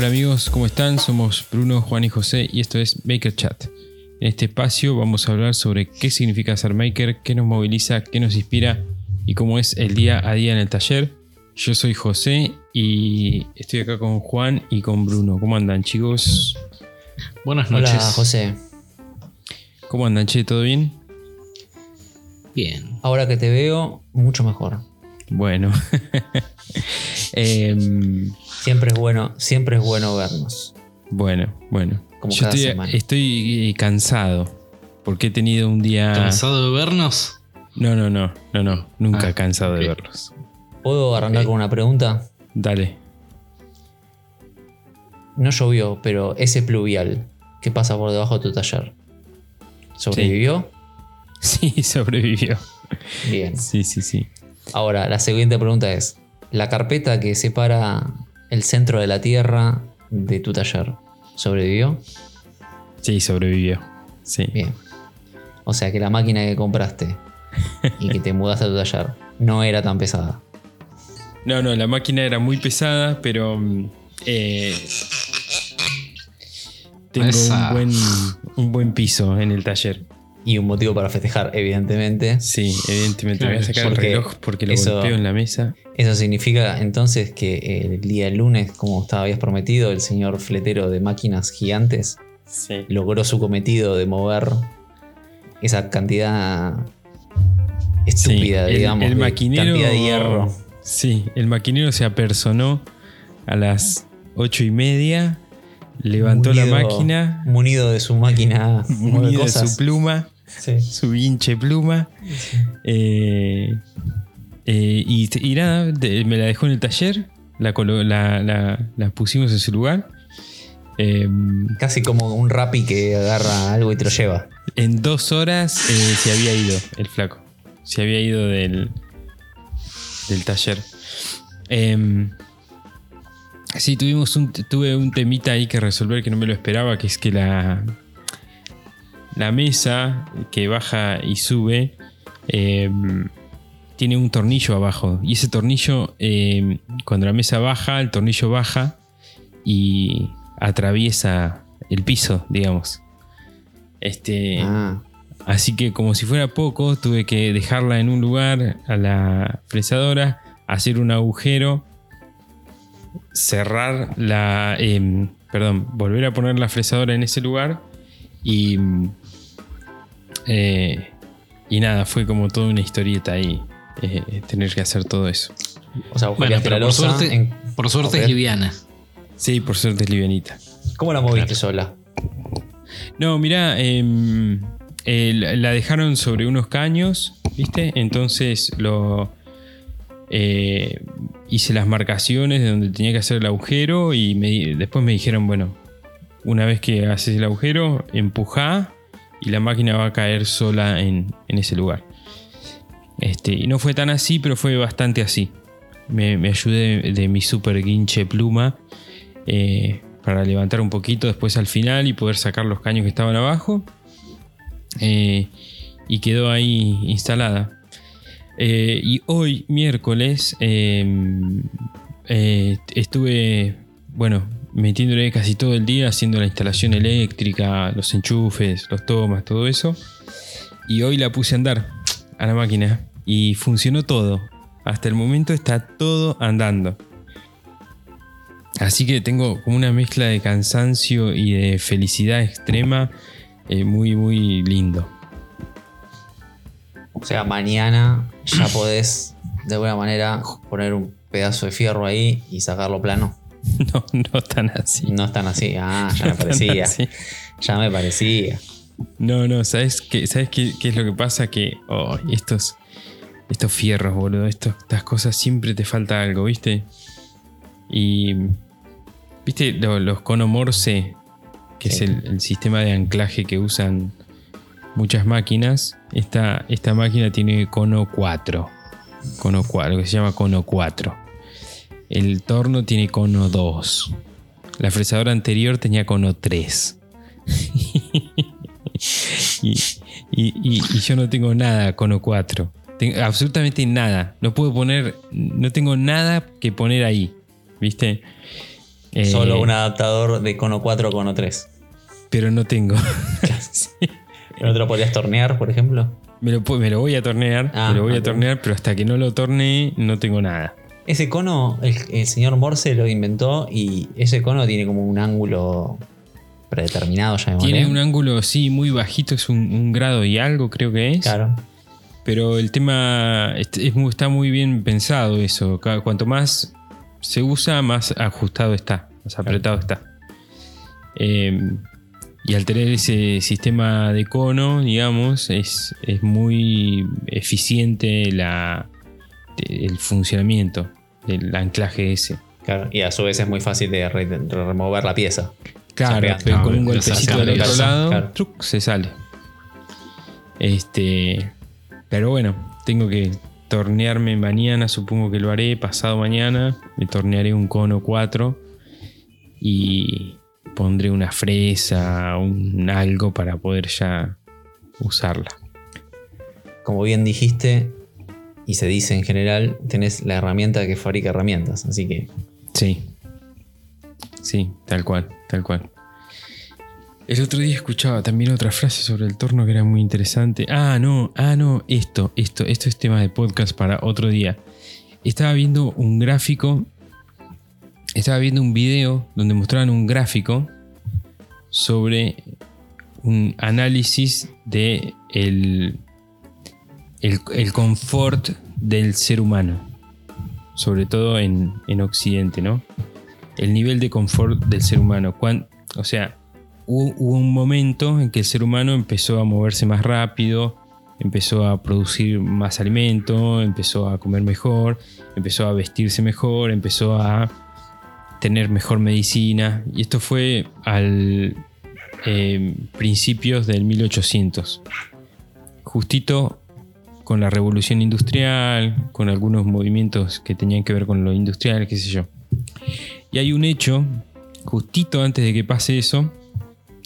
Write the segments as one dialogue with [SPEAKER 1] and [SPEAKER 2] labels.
[SPEAKER 1] Hola amigos, ¿cómo están? Somos Bruno, Juan y José y esto es Maker Chat. En este espacio vamos a hablar sobre qué significa ser maker, qué nos moviliza, qué nos inspira y cómo es el día a día en el taller. Yo soy José y estoy acá con Juan y con Bruno. ¿Cómo andan chicos?
[SPEAKER 2] Buenas noches.
[SPEAKER 3] Hola, José.
[SPEAKER 1] ¿Cómo andan, che? ¿Todo bien?
[SPEAKER 2] Bien.
[SPEAKER 3] Ahora que te veo, mucho mejor.
[SPEAKER 1] Bueno. Em,
[SPEAKER 3] Siempre es bueno, siempre es bueno vernos.
[SPEAKER 1] bueno, bueno.
[SPEAKER 3] Como
[SPEAKER 1] Yo
[SPEAKER 3] cada
[SPEAKER 1] estoy,
[SPEAKER 3] semana.
[SPEAKER 1] estoy, eh, cansado porque he tenido un día...
[SPEAKER 2] ¿Cansado de vernos?
[SPEAKER 1] No, no, no, no, no. Nunca
[SPEAKER 2] Ah,
[SPEAKER 1] cansado de verlos.
[SPEAKER 3] ¿Puedo arrancar
[SPEAKER 2] Ok.
[SPEAKER 3] con una pregunta?
[SPEAKER 1] Dale.
[SPEAKER 3] No llovió, pero ese pluvial que pasa por debajo de tu taller, ¿sobrevivió?
[SPEAKER 1] Sí, sobrevivió.
[SPEAKER 3] Bien.
[SPEAKER 1] Sí, sí, sí.
[SPEAKER 3] Ahora, la siguiente pregunta es, ¿la carpeta que separa el centro de la Tierra de tu taller, ¿sobrevivió?
[SPEAKER 1] Sí, sobrevivió. Sí.
[SPEAKER 3] Bien. O sea que la máquina que compraste y que te mudaste a tu taller no era tan pesada.
[SPEAKER 1] No, no, la máquina era muy pesada, pero mm, eh, tengo un buen, un buen piso en el taller.
[SPEAKER 3] Y un motivo para festejar, evidentemente.
[SPEAKER 1] Sí, evidentemente voy a sacar
[SPEAKER 3] Porque
[SPEAKER 1] el reloj porque lo
[SPEAKER 3] eso-
[SPEAKER 1] golpeo en la mesa.
[SPEAKER 3] Eso significa entonces que el día del lunes, como te habías prometido, el señor fletero de máquinas gigantes
[SPEAKER 1] Sí.
[SPEAKER 3] logró su cometido de mover esa cantidad estúpida,
[SPEAKER 1] Sí, el-
[SPEAKER 3] digamos,
[SPEAKER 1] el
[SPEAKER 3] de
[SPEAKER 1] maquinero-
[SPEAKER 3] cantidad de hierro.
[SPEAKER 1] Sí, el maquinero se apersonó a las ocho y media, levantó la máquina,
[SPEAKER 3] Munido de su máquina
[SPEAKER 1] munido de su pluma,
[SPEAKER 3] Sí.
[SPEAKER 1] su hinche pluma. eh, eh, y, y nada, me la dejó en el taller, la, colo- la, la- la pusimos en su lugar. Eh,
[SPEAKER 3] Casi como un rapi que agarra algo y te lo lleva.
[SPEAKER 1] en dos horas eh, se había ido el flaco. Se había ido del, del taller. Sí, tuvimos un, tuve un temita ahí que resolver que no me lo esperaba, que es que la, la mesa que baja y sube em, tiene un tornillo abajo. Y ese tornillo, em, cuando la mesa baja, el tornillo baja y atraviesa el piso, digamos. Este,
[SPEAKER 3] Ah,
[SPEAKER 1] Así que como si fuera poco, tuve que dejarla en un lugar a la fresadora, hacer un agujero, cerrar la... em, perdón, volver a poner la fresadora en ese lugar y... mm, eh, y nada, fue como toda una historieta ahí, eh, tener que hacer todo eso.
[SPEAKER 3] o sea,
[SPEAKER 2] Bueno, pero
[SPEAKER 3] la
[SPEAKER 2] por suerte,
[SPEAKER 3] en-
[SPEAKER 2] por suerte es liviana.
[SPEAKER 1] Sí, por suerte es livianita.
[SPEAKER 3] ¿Cómo la moviste sola?
[SPEAKER 1] No, mirá, em, eh, la dejaron sobre unos caños, ¿viste? Entonces lo eh, hice las marcaciones de donde tenía que hacer el agujero y después me dijeron, bueno, una vez que haces el agujero, empujá y la máquina va a caer sola en, en ese lugar. Este, y no fue tan así, pero fue bastante así. Me, me ayudé de mi super guinche pluma eh, para levantar un poquito después al final y poder sacar los caños que estaban abajo. Eh, y quedó ahí instalada. Eh, y hoy, miércoles, eh, eh, estuve, bueno, metiéndole casi todo el día haciendo la instalación eléctrica, los enchufes, los tomas, todo eso. Y hoy la puse a andar a la máquina y funcionó todo. Hasta el momento está todo andando. Así que tengo como una mezcla de cansancio y de felicidad extrema eh, muy, muy lindo.
[SPEAKER 3] O sea, mañana ya podés de alguna manera poner un pedazo de fierro ahí y sacarlo plano.
[SPEAKER 1] No, no tan así.
[SPEAKER 3] No están así. Ah, ya me
[SPEAKER 1] No
[SPEAKER 3] parecía.
[SPEAKER 1] así.
[SPEAKER 3] Ya me parecía.
[SPEAKER 1] No, no, ¿sabes qué, ¿sabes qué, qué es lo que pasa? Que oh, estos, estos fierros, boludo, estos- estas cosas siempre te falta algo, ¿viste? Y. ¿Viste lo- los cono Morse? Que es el sistema de anclaje que usan muchas máquinas. Esta, esta máquina tiene cono 4. Cono 4, que se llama cono 4. El torno tiene cono 2. La fresadora anterior tenía cono 3. y, y- y- y yo no tengo nada cono 4. Tengo absolutamente nada. No puedo poner. No tengo nada que poner ahí. ¿Viste? Eh,
[SPEAKER 3] Solo un adaptador de cono 4 a cono 3.
[SPEAKER 1] Pero no tengo.
[SPEAKER 3] ¿No te lo podrías tornear, por ejemplo?
[SPEAKER 1] me, lo, me lo voy a tornear,
[SPEAKER 3] Ah,
[SPEAKER 1] me lo voy a tornear, pero hasta que no lo tornee no tengo nada.
[SPEAKER 3] Ese cono, el, el señor Morse lo inventó y ese cono tiene como un ángulo predeterminado, ya
[SPEAKER 1] Tiene un ángulo, sí, muy bajito, es un, un grado y algo creo que es.
[SPEAKER 3] Claro.
[SPEAKER 1] Pero el tema está muy bien pensado eso. Cuanto más se usa, más ajustado está, más apretado está. Eh, y al tener ese sistema de cono, digamos, es, es muy eficiente la, el funcionamiento del anclaje ese.
[SPEAKER 3] Claro. Y a su vez es muy fácil de, re- de remover la pieza.
[SPEAKER 1] Claro,
[SPEAKER 3] pega.
[SPEAKER 1] pero
[SPEAKER 2] No,
[SPEAKER 1] con un golpecito del
[SPEAKER 2] de
[SPEAKER 1] otro lado,
[SPEAKER 3] claro.
[SPEAKER 1] truc, se sale. Este, pero bueno, tengo que tornearme mañana, supongo que lo haré, pasado mañana, me tornearé un cono 4 y pondré una fresa, un algo para poder ya usarla.
[SPEAKER 3] Como bien dijiste, y se dice en general, tenés la herramienta que fabrica herramientas. Así que
[SPEAKER 1] Sí. Sí, tal cual, tal cual. El otro día escuchaba también otra frase sobre el torno que era muy interesante. Ah, no, ah, no, esto, esto, esto es tema de podcast para otro día. Estaba viendo un gráfico, estaba viendo un video donde mostraban un gráfico sobre un análisis de el, el, el confort del ser humano sobre todo en, en Occidente, ¿no? El nivel de confort del ser humano. Cuan- o sea, hubo un momento en que el ser humano empezó a moverse más rápido, empezó a producir más alimento, empezó a comer mejor, empezó a vestirse mejor, empezó a tener mejor medicina. Y esto fue al eh, principios del 1800. Justito con la revolución industrial, con algunos movimientos que tenían que ver con lo industrial, qué sé yo. Y hay un hecho, justito antes de que pase eso,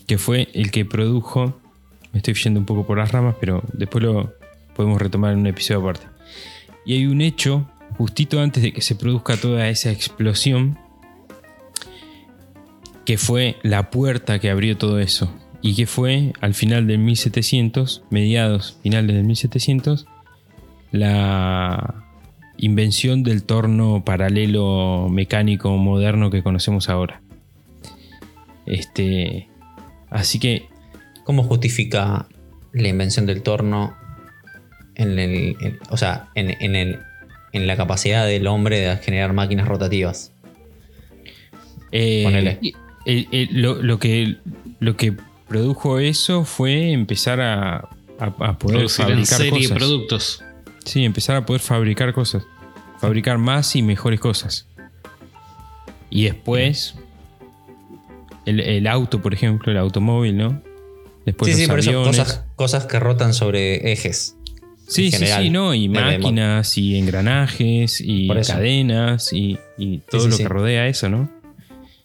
[SPEAKER 1] que fue el que produjo, me estoy yendo un poco por las ramas, pero después lo podemos retomar en un episodio aparte. Y hay un hecho, justito antes de que se produzca toda esa explosión, que fue la puerta que abrió todo eso. Y que fue al final del 1700, mediados, finales del 1700, la invención del torno paralelo mecánico moderno que conocemos ahora. Este, así que
[SPEAKER 3] ¿Cómo justifica la invención del torno en, el, en- o sea, en, en el- en la capacidad del hombre de generar máquinas rotativas?
[SPEAKER 1] eh,
[SPEAKER 3] Ponele.
[SPEAKER 1] El- el- lo, lo que, lo que produjo eso fue empezar a, a- a poder
[SPEAKER 2] Producir en
[SPEAKER 1] fabricar
[SPEAKER 2] serie
[SPEAKER 1] cosas.
[SPEAKER 2] productos.
[SPEAKER 1] Sí, empezar a poder fabricar cosas. Fabricar más y mejores cosas. Y después, el, el auto, por ejemplo, el automóvil, ¿no? Después
[SPEAKER 3] sí,
[SPEAKER 1] los
[SPEAKER 3] sí, por eso cosas, cosas que rotan sobre ejes.
[SPEAKER 1] Sí, sí,
[SPEAKER 3] general.
[SPEAKER 1] sí, no, y máquinas, y engranajes, y cadenas, y, y todo
[SPEAKER 3] sí,
[SPEAKER 1] lo
[SPEAKER 3] sí.
[SPEAKER 1] que rodea eso, ¿no?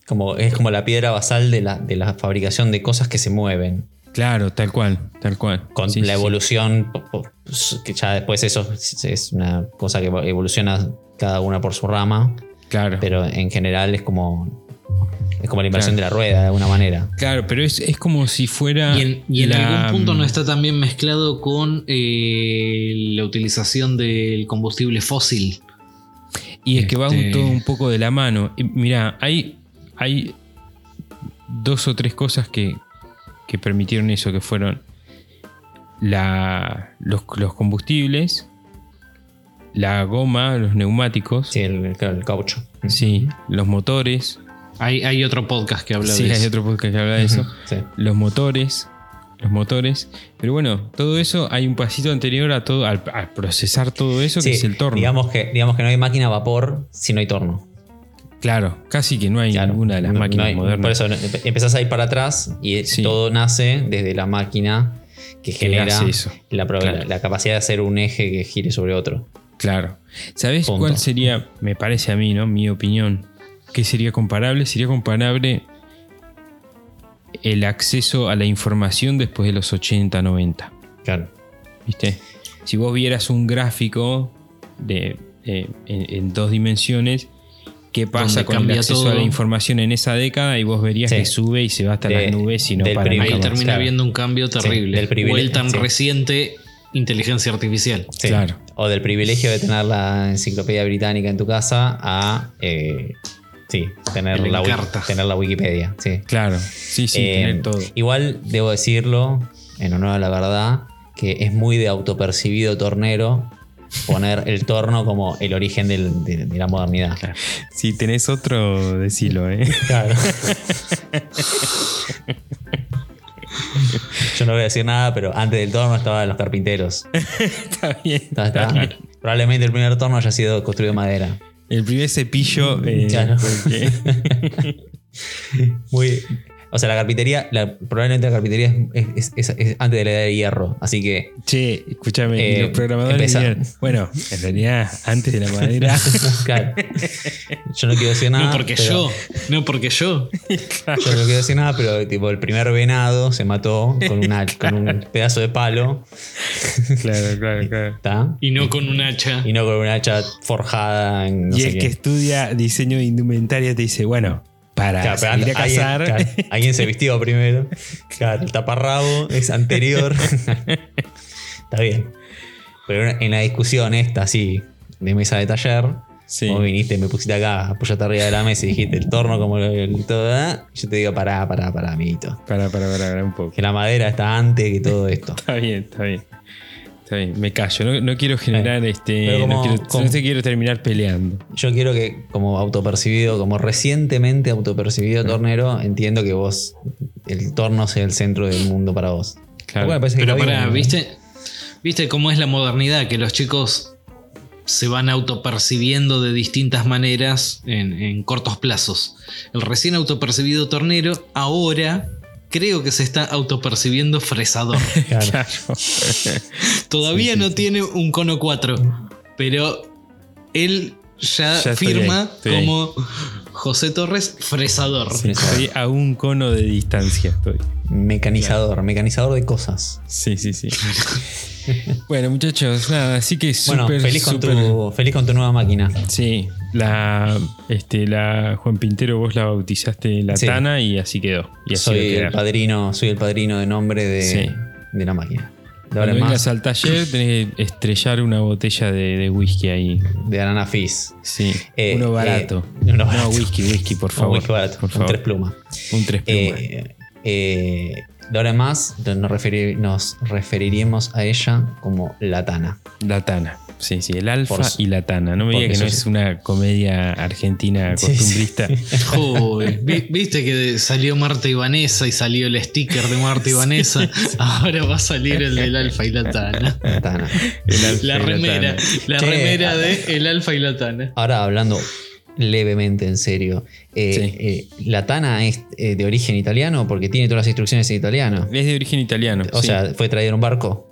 [SPEAKER 3] Como, es como la piedra basal de la, de la fabricación de cosas que se mueven.
[SPEAKER 1] Claro, tal cual, tal cual.
[SPEAKER 3] Con
[SPEAKER 1] Sí,
[SPEAKER 3] la evolución, que ya después eso es- una cosa que evoluciona cada una por su rama,
[SPEAKER 1] Claro.
[SPEAKER 3] pero en general es como, es como la inversión
[SPEAKER 1] Claro.
[SPEAKER 3] de la rueda de alguna manera.
[SPEAKER 1] Claro, pero es, es como si fuera.
[SPEAKER 2] Y en, y en
[SPEAKER 1] la-
[SPEAKER 2] algún punto no está también mezclado con eh, la utilización del combustible fósil.
[SPEAKER 1] Y es que va un-
[SPEAKER 2] Este-
[SPEAKER 1] todo un poco de la mano. Y Mira, hay, hay dos o tres cosas que, que permitieron eso, que fueron la, los, los combustibles, la goma, los neumáticos,
[SPEAKER 3] Sí, el, claro, el caucho.
[SPEAKER 1] sí, los motores.
[SPEAKER 2] Hay, hay otro podcast que habla
[SPEAKER 1] Sí,
[SPEAKER 2] de
[SPEAKER 1] hay
[SPEAKER 2] eso.
[SPEAKER 1] otro podcast que habla de eso.
[SPEAKER 3] Sí.
[SPEAKER 1] Los motores. Los motores. Pero bueno, todo eso hay un pasito anterior a todo, al, al procesar todo eso,
[SPEAKER 3] Sí,
[SPEAKER 1] que es el torno.
[SPEAKER 3] Digamos que, digamos que no hay máquina a vapor si no hay torno.
[SPEAKER 1] Claro, casi que no hay
[SPEAKER 3] Claro.
[SPEAKER 1] ninguna de las
[SPEAKER 3] No- no
[SPEAKER 1] máquinas
[SPEAKER 3] hay-
[SPEAKER 1] modernas.
[SPEAKER 3] Por eso empezás a ir para atrás y
[SPEAKER 1] Sí.
[SPEAKER 3] todo nace desde la máquina que,
[SPEAKER 1] que
[SPEAKER 3] genera
[SPEAKER 1] eso.
[SPEAKER 3] la,
[SPEAKER 1] Claro.
[SPEAKER 3] capacidad de hacer un eje que gire sobre otro.
[SPEAKER 1] Claro. ¿Sabes cuál sería, me parece a mí, ¿no? Mi opinión, que sería comparable? Sería comparable el acceso a la información después de los 80, 90.
[SPEAKER 3] Claro.
[SPEAKER 1] ¿Viste? Si vos vieras un gráfico de, eh, en, en dos dimensiones qué pasa con el
[SPEAKER 2] cambia
[SPEAKER 1] acceso
[SPEAKER 2] todo.
[SPEAKER 1] a la información en esa década y vos verías
[SPEAKER 3] Sí.
[SPEAKER 1] que sube y se va hasta
[SPEAKER 3] De-
[SPEAKER 1] las nubes y no
[SPEAKER 3] del
[SPEAKER 1] para
[SPEAKER 2] Ahí termina
[SPEAKER 3] claro.
[SPEAKER 2] habiendo un cambio terrible.
[SPEAKER 3] del privilegio,
[SPEAKER 2] o el tan
[SPEAKER 3] sí.
[SPEAKER 2] reciente inteligencia artificial.
[SPEAKER 3] Sí.
[SPEAKER 1] Claro.
[SPEAKER 3] O del privilegio de tener la enciclopedia británica en tu casa a. eh, sí, la, tener la Wikipedia. Sí.
[SPEAKER 1] Claro, sí, sí,
[SPEAKER 3] Eh,
[SPEAKER 1] tener todo.
[SPEAKER 3] Igual debo decirlo, en honor a la verdad, que es muy de autopercibido tornero poner el torno como el origen del- de, de la modernidad.
[SPEAKER 1] Si tenés otro, decilo, ¿eh?
[SPEAKER 3] Claro. Yo no voy a decir nada, pero antes del torno estaban los carpinteros.
[SPEAKER 1] Está bien.
[SPEAKER 3] Está- está- Probablemente el primer torno haya sido construido de madera.
[SPEAKER 1] El primer cepillo. eh,
[SPEAKER 3] Claro.
[SPEAKER 1] porque-
[SPEAKER 3] Muy. O sea, la carpintería, la- probablemente la carpintería es, es- es- es antes de la edad de hierro. Así que.
[SPEAKER 1] che, escúchame, y
[SPEAKER 3] Eh,
[SPEAKER 1] los programadores dirían, bueno, en realidad, antes de la madera.
[SPEAKER 3] Claro. Yo no quiero decir nada.
[SPEAKER 2] no porque
[SPEAKER 3] pero-
[SPEAKER 2] yo, no porque yo.
[SPEAKER 3] Yo no quiero decir nada, pero tipo, el primer venado se mató con, una, con un pedazo de palo.
[SPEAKER 1] claro, claro, claro.
[SPEAKER 3] ¿Está?
[SPEAKER 2] Y no con un hacha.
[SPEAKER 3] Y no con una hacha forjada en no
[SPEAKER 1] y
[SPEAKER 3] sé
[SPEAKER 1] el
[SPEAKER 3] qué.
[SPEAKER 1] que estudia diseño de indumentaria te dice, bueno, para
[SPEAKER 3] Claro,
[SPEAKER 1] salir a
[SPEAKER 3] alguien-
[SPEAKER 1] cazar.
[SPEAKER 3] claro, alguien se vistió primero. Claro, el taparrabo es anterior. Está bien. Pero en la discusión esta, así, de mesa de taller,
[SPEAKER 1] Sí.
[SPEAKER 3] vos viniste, me pusiste acá, apoyaste arriba de la mesa y dijiste el torno como el, el todo. ¿eh? Yo te digo, pará, pará, pará, amiguito.
[SPEAKER 1] Para, para, para, para un poco.
[SPEAKER 3] Que la madera está antes que todo esto.
[SPEAKER 1] Está bien, está bien. Está bien, me callo. No, no quiero generar este.
[SPEAKER 3] Como-
[SPEAKER 1] no, quiero,
[SPEAKER 3] como-
[SPEAKER 1] no te quiero terminar peleando.
[SPEAKER 3] Yo quiero que, como autopercibido, como recientemente autopercibido tornero, entiendo que vos, el torno sea el centro del mundo para vos.
[SPEAKER 1] Claro.
[SPEAKER 3] Bueno, parece que
[SPEAKER 2] Pero
[SPEAKER 3] ¿no?
[SPEAKER 2] ¿viste? ¿Viste cómo es la modernidad? Que los chicos se van autopercibiendo de distintas maneras en, en cortos plazos. El recién autopercibido tornero ahora creo que se está autopercibiendo fresador.
[SPEAKER 3] Claro.
[SPEAKER 2] Todavía no tiene un cono 4, pero él ya,
[SPEAKER 1] Ya estoy
[SPEAKER 2] firma
[SPEAKER 1] ahí, estoy ahí.
[SPEAKER 2] como José Torres fresador.
[SPEAKER 1] Sí, estoy a un cono de distancia. Estoy.
[SPEAKER 3] Mecanizador, mecanizador de cosas.
[SPEAKER 1] Sí, sí, sí. bueno, muchachos, nada, así que
[SPEAKER 3] Bueno, feliz, con tu, feliz con tu nueva máquina.
[SPEAKER 1] Sí, la, este, la Juan Pintero, vos la bautizaste la
[SPEAKER 3] Sí.
[SPEAKER 1] Tana y así quedó. Y así
[SPEAKER 3] Soy el padrino, soy el padrino de nombre de,
[SPEAKER 1] Sí.
[SPEAKER 3] de la máquina.
[SPEAKER 1] Cuando
[SPEAKER 3] en
[SPEAKER 1] vengas al taller tenés que estrellar una botella de, de whisky ahí.
[SPEAKER 3] de Arana Fizz.
[SPEAKER 1] Sí,
[SPEAKER 3] Eh,
[SPEAKER 1] uno
[SPEAKER 3] eh,
[SPEAKER 1] barato.
[SPEAKER 3] uno barato.
[SPEAKER 1] No, whisky, whisky, por
[SPEAKER 3] Un
[SPEAKER 1] favor.
[SPEAKER 3] whisky barato,
[SPEAKER 1] por
[SPEAKER 3] un tres plumas.
[SPEAKER 1] Un tres plumas.
[SPEAKER 3] Eh, eh, de ahora en más nos, referir- nos referiríamos a ella como la Tana.
[SPEAKER 1] La Tana. Sí, sí, el alfa
[SPEAKER 3] Por-
[SPEAKER 1] y la Tana. No me digas que no es una comedia argentina
[SPEAKER 3] Sí, sí.
[SPEAKER 1] costumbrista.
[SPEAKER 2] Joder, vi- Viste que salió Marta y Vanessa y salió el sticker de Marta y Vanessa. Ahora va a salir el del Alfa y la Tana.
[SPEAKER 3] La Tana.
[SPEAKER 1] El alfa
[SPEAKER 2] La
[SPEAKER 1] y
[SPEAKER 2] remera,
[SPEAKER 1] Tana.
[SPEAKER 2] la
[SPEAKER 3] Che,
[SPEAKER 2] remera de El Alfa y la Tana.
[SPEAKER 3] Ahora hablando levemente en serio. eh,
[SPEAKER 1] Sí.
[SPEAKER 3] eh, la Tana es eh, de origen italiano porque tiene todas las instrucciones en italiano.
[SPEAKER 1] Es de origen italiano.
[SPEAKER 3] O
[SPEAKER 1] sí.
[SPEAKER 3] sea, fue traído en un barco.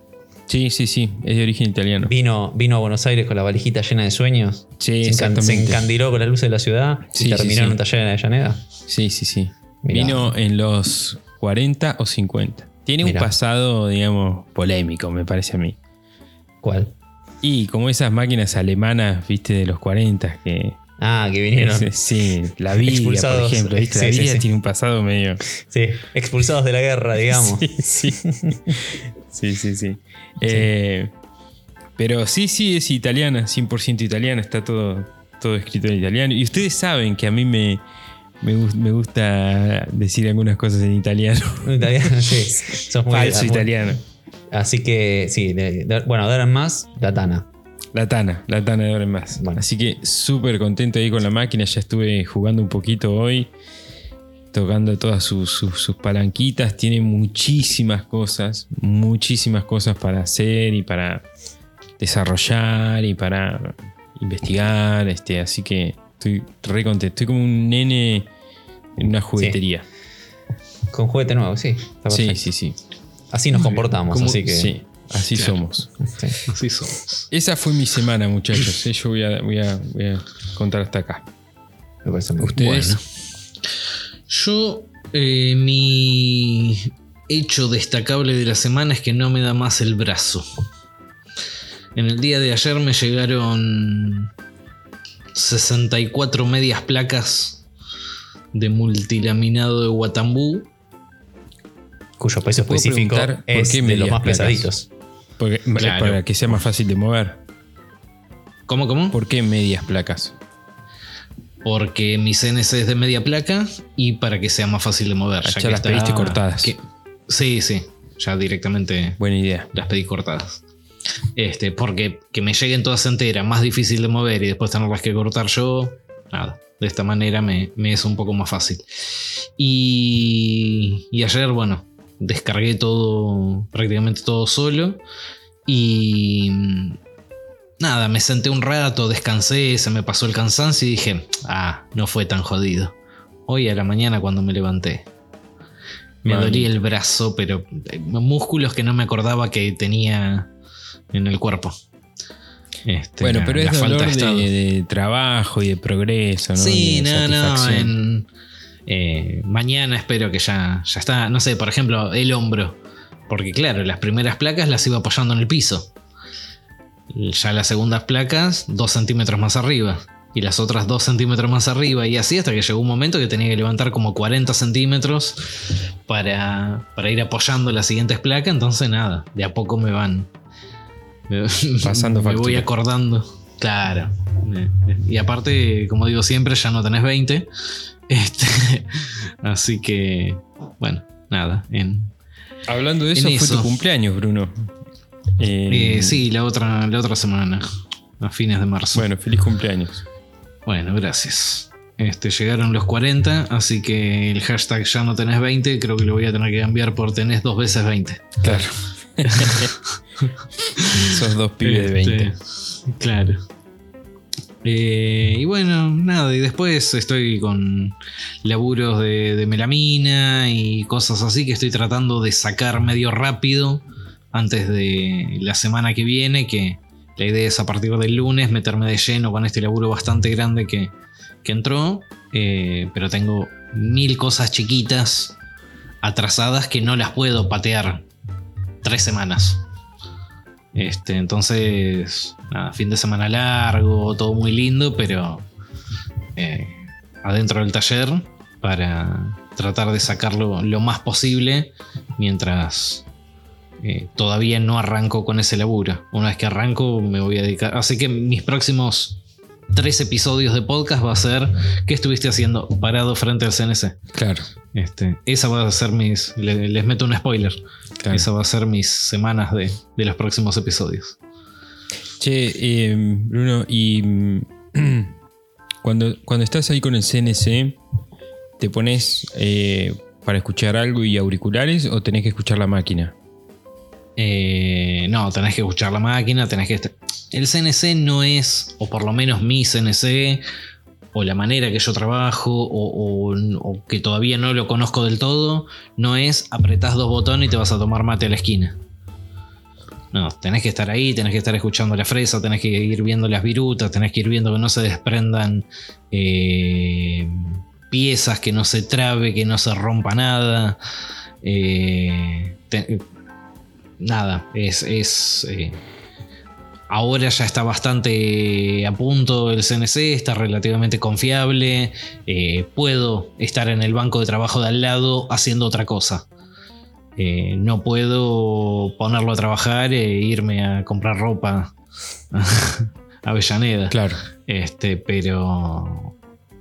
[SPEAKER 1] sí, sí, sí, es de origen italiano.
[SPEAKER 3] Vino, vino a Buenos Aires con la valijita llena de sueños.
[SPEAKER 1] Sí,
[SPEAKER 3] se, se encandiló con la luz de la ciudad
[SPEAKER 1] Sí,
[SPEAKER 3] y
[SPEAKER 1] sí,
[SPEAKER 3] terminó
[SPEAKER 1] sí.
[SPEAKER 3] en un taller en Avellaneda.
[SPEAKER 1] Sí, sí, sí.
[SPEAKER 3] Mirá.
[SPEAKER 1] Vino en los 40 o 50. Tiene
[SPEAKER 3] Mirá.
[SPEAKER 1] un pasado, digamos, polémico, me parece a mí.
[SPEAKER 3] ¿Cuál?
[SPEAKER 1] Y como esas máquinas alemanas, viste, de los 40, que.
[SPEAKER 3] Ah, que vinieron.
[SPEAKER 1] ese- sí, la Biblia, por ejemplo, ¿viste?
[SPEAKER 3] Sí,
[SPEAKER 1] la
[SPEAKER 3] sí,
[SPEAKER 1] Biblia
[SPEAKER 3] sí.
[SPEAKER 1] tiene un pasado medio.
[SPEAKER 3] Sí, expulsados de la guerra, digamos.
[SPEAKER 1] Sí, sí. sí, sí, sí. Eh, pero sí, sí, es italiana, 100% italiana, está todo, todo escrito en italiano. Y ustedes saben que a mí me, me, gus- me gusta decir algunas cosas en italiano.
[SPEAKER 3] Italiano, sí. Sos muy
[SPEAKER 1] Falso italiano.
[SPEAKER 3] Así que sí, de- de- bueno, de ahora en más. La Tana,
[SPEAKER 1] la Tana de ahora en más.
[SPEAKER 3] Bueno.
[SPEAKER 1] Así que súper contento ahí con la máquina. Ya estuve jugando un poquito hoy, tocando todas sus, sus- sus palanquitas. Tiene muchísimas cosas, muchísimas cosas para hacer y para desarrollar y para investigar. Este, así que estoy re contento. Estoy como un nene en una juguetería.
[SPEAKER 3] Con juguete nuevo, sí. Está
[SPEAKER 1] Sí, sí, sí.
[SPEAKER 3] Así nos comportamos,
[SPEAKER 2] ¿Cómo-
[SPEAKER 3] así que.
[SPEAKER 1] Sí, así
[SPEAKER 2] Claro.
[SPEAKER 1] somos.
[SPEAKER 3] sí.
[SPEAKER 2] Así somos.
[SPEAKER 1] Esa fue mi semana, muchachos. ¿eh? Yo voy a, voy a- voy a contar hasta acá.
[SPEAKER 3] Me parece muy
[SPEAKER 1] ¿Ustedes?
[SPEAKER 3] bueno.
[SPEAKER 2] Yo, eh, mi hecho destacable de la semana es que no me da más el brazo. En el día de ayer me llegaron 64 medias placas de multilaminado de Watambú.
[SPEAKER 3] Cuyo peso
[SPEAKER 1] ¿Puedo
[SPEAKER 3] específico es de los más
[SPEAKER 1] placas?
[SPEAKER 3] pesaditos.
[SPEAKER 1] Porque-
[SPEAKER 2] Claro.
[SPEAKER 1] Para que sea más fácil de mover.
[SPEAKER 2] ¿Cómo, cómo?
[SPEAKER 1] ¿Por qué medias placas?
[SPEAKER 2] Porque mi CNC es de media placa y para que sea más fácil de mover.
[SPEAKER 1] Ah,
[SPEAKER 2] ya
[SPEAKER 1] las pediste cortadas.
[SPEAKER 2] que- sí, sí. Ya directamente
[SPEAKER 1] Buena idea.
[SPEAKER 2] las pedí cortadas. Este, porque que me lleguen todas enteras, más difícil de mover y después tenerlas que cortar yo, nada. De esta manera me, me es un poco más fácil. Y, y ayer, bueno, descargué todo, prácticamente todo solo. Y nada, me senté un rato, descansé, se me pasó el cansancio y dije, ah, no fue tan jodido. Hoy a la mañana cuando me levanté. Me
[SPEAKER 1] Mami.
[SPEAKER 2] dolía el brazo, pero eh, músculos que no me acordaba que tenía en el cuerpo. Este,
[SPEAKER 1] Bueno,
[SPEAKER 2] la-
[SPEAKER 1] pero
[SPEAKER 2] la
[SPEAKER 1] es
[SPEAKER 2] falta
[SPEAKER 1] dolor
[SPEAKER 2] de estado.
[SPEAKER 1] de, de trabajo y de progreso, ¿no?
[SPEAKER 2] Sí,
[SPEAKER 1] Y
[SPEAKER 2] no, no. en- eh, mañana espero que ya, ya está. No sé, por ejemplo, el hombro. Porque, claro, las primeras placas las iba apoyando en el piso. Ya las segundas placas, dos centímetros más arriba. Y las otras dos centímetros más arriba. Y así hasta que llegó un momento que tenía que levantar como 40 centímetros para, para ir apoyando las siguientes placas. Entonces, nada, de a poco me van. Me,
[SPEAKER 1] Pasando
[SPEAKER 2] me voy acordando. Claro. Eh, eh, Y aparte, como digo siempre, ya no tenés 20. Este, así que, bueno, nada. En,
[SPEAKER 1] Hablando de
[SPEAKER 2] en
[SPEAKER 1] eso, fue
[SPEAKER 2] eso.
[SPEAKER 1] tu cumpleaños, Bruno. Eh,
[SPEAKER 2] eh, sí, la otra, la otra semana, a fines de marzo.
[SPEAKER 1] Bueno, feliz cumpleaños.
[SPEAKER 2] Bueno, gracias. Este, llegaron los 40, así que el hashtag ya no tenés 20, creo que lo voy a tener que cambiar por tenés dos veces 20.
[SPEAKER 1] Claro. Esos dos pibes de
[SPEAKER 2] Este,
[SPEAKER 1] 20.
[SPEAKER 2] Claro. Eh, y bueno, nada, y después estoy con laburos de, de melamina y cosas así que estoy tratando de sacar medio rápido antes de la semana que viene, que la idea es a partir del lunes meterme de lleno con este laburo bastante grande que, que entró, eh, pero tengo mil cosas chiquitas atrasadas que no las puedo patear tres semanas. Este, entonces, nada, fin de semana largo, todo muy lindo, pero eh, adentro del taller para tratar de sacarlo lo más posible mientras eh, todavía no arranco con ese laburo. Una vez que arranco me voy a dedicar. Así que mis próximos tres episodios de podcast va a ser ¿Qué estuviste haciendo parado frente al CNC?
[SPEAKER 1] Claro,
[SPEAKER 2] Este, esa va a ser mis. le- les meto un spoiler.
[SPEAKER 1] claro.
[SPEAKER 2] Esa va a ser mis semanas de, de los próximos episodios.
[SPEAKER 1] Che, eh, Bruno, y cuando, cuando estás ahí con el CNC, ¿te pones eh, para escuchar algo y auriculares o tenés que escuchar la máquina?
[SPEAKER 2] Eh, no, tenés que escuchar la máquina, tenés que. El CNC no es, o por lo menos mi CNC, o la manera que yo trabajo, o, que todavía no lo conozco del todo, no es apretás dos botones y te vas a tomar mate a la esquina. No, tenés que estar ahí, tenés que estar escuchando la fresa, tenés que ir viendo las virutas, tenés que ir viendo que no se desprendan eh, piezas, que no se trabe, que no se rompa nada. Eh, nada, es. es, eh, ahora ya está bastante a punto el CNC, está relativamente confiable. eh, puedo estar en el banco de trabajo de al lado haciendo otra cosa. Eh, no puedo ponerlo a trabajar e irme a comprar ropa a Avellaneda.
[SPEAKER 1] Claro.
[SPEAKER 2] Este, pero.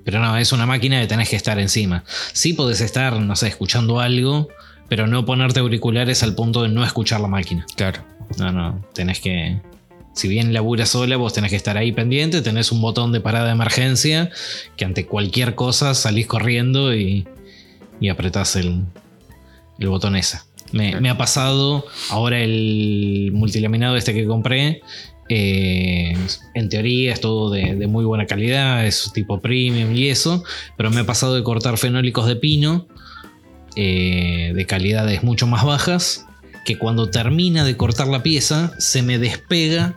[SPEAKER 2] Pero no, es una máquina que tenés que estar encima. Sí podés estar, no sé, escuchando algo, pero no ponerte auriculares al punto de no escuchar la máquina.
[SPEAKER 1] Claro.
[SPEAKER 2] No, no, tenés que. Si bien labura sola, vos tenés que estar ahí pendiente, tenés un botón de parada de emergencia, que ante cualquier cosa salís corriendo y, y apretás el, el botón ese. Me, me ha pasado ahora el multilaminado este que compré. eh, en teoría es todo de, de muy buena calidad, es tipo premium y eso, pero me ha pasado de cortar fenólicos de pino eh, de calidades mucho más bajas, que cuando termina de cortar la pieza se me despega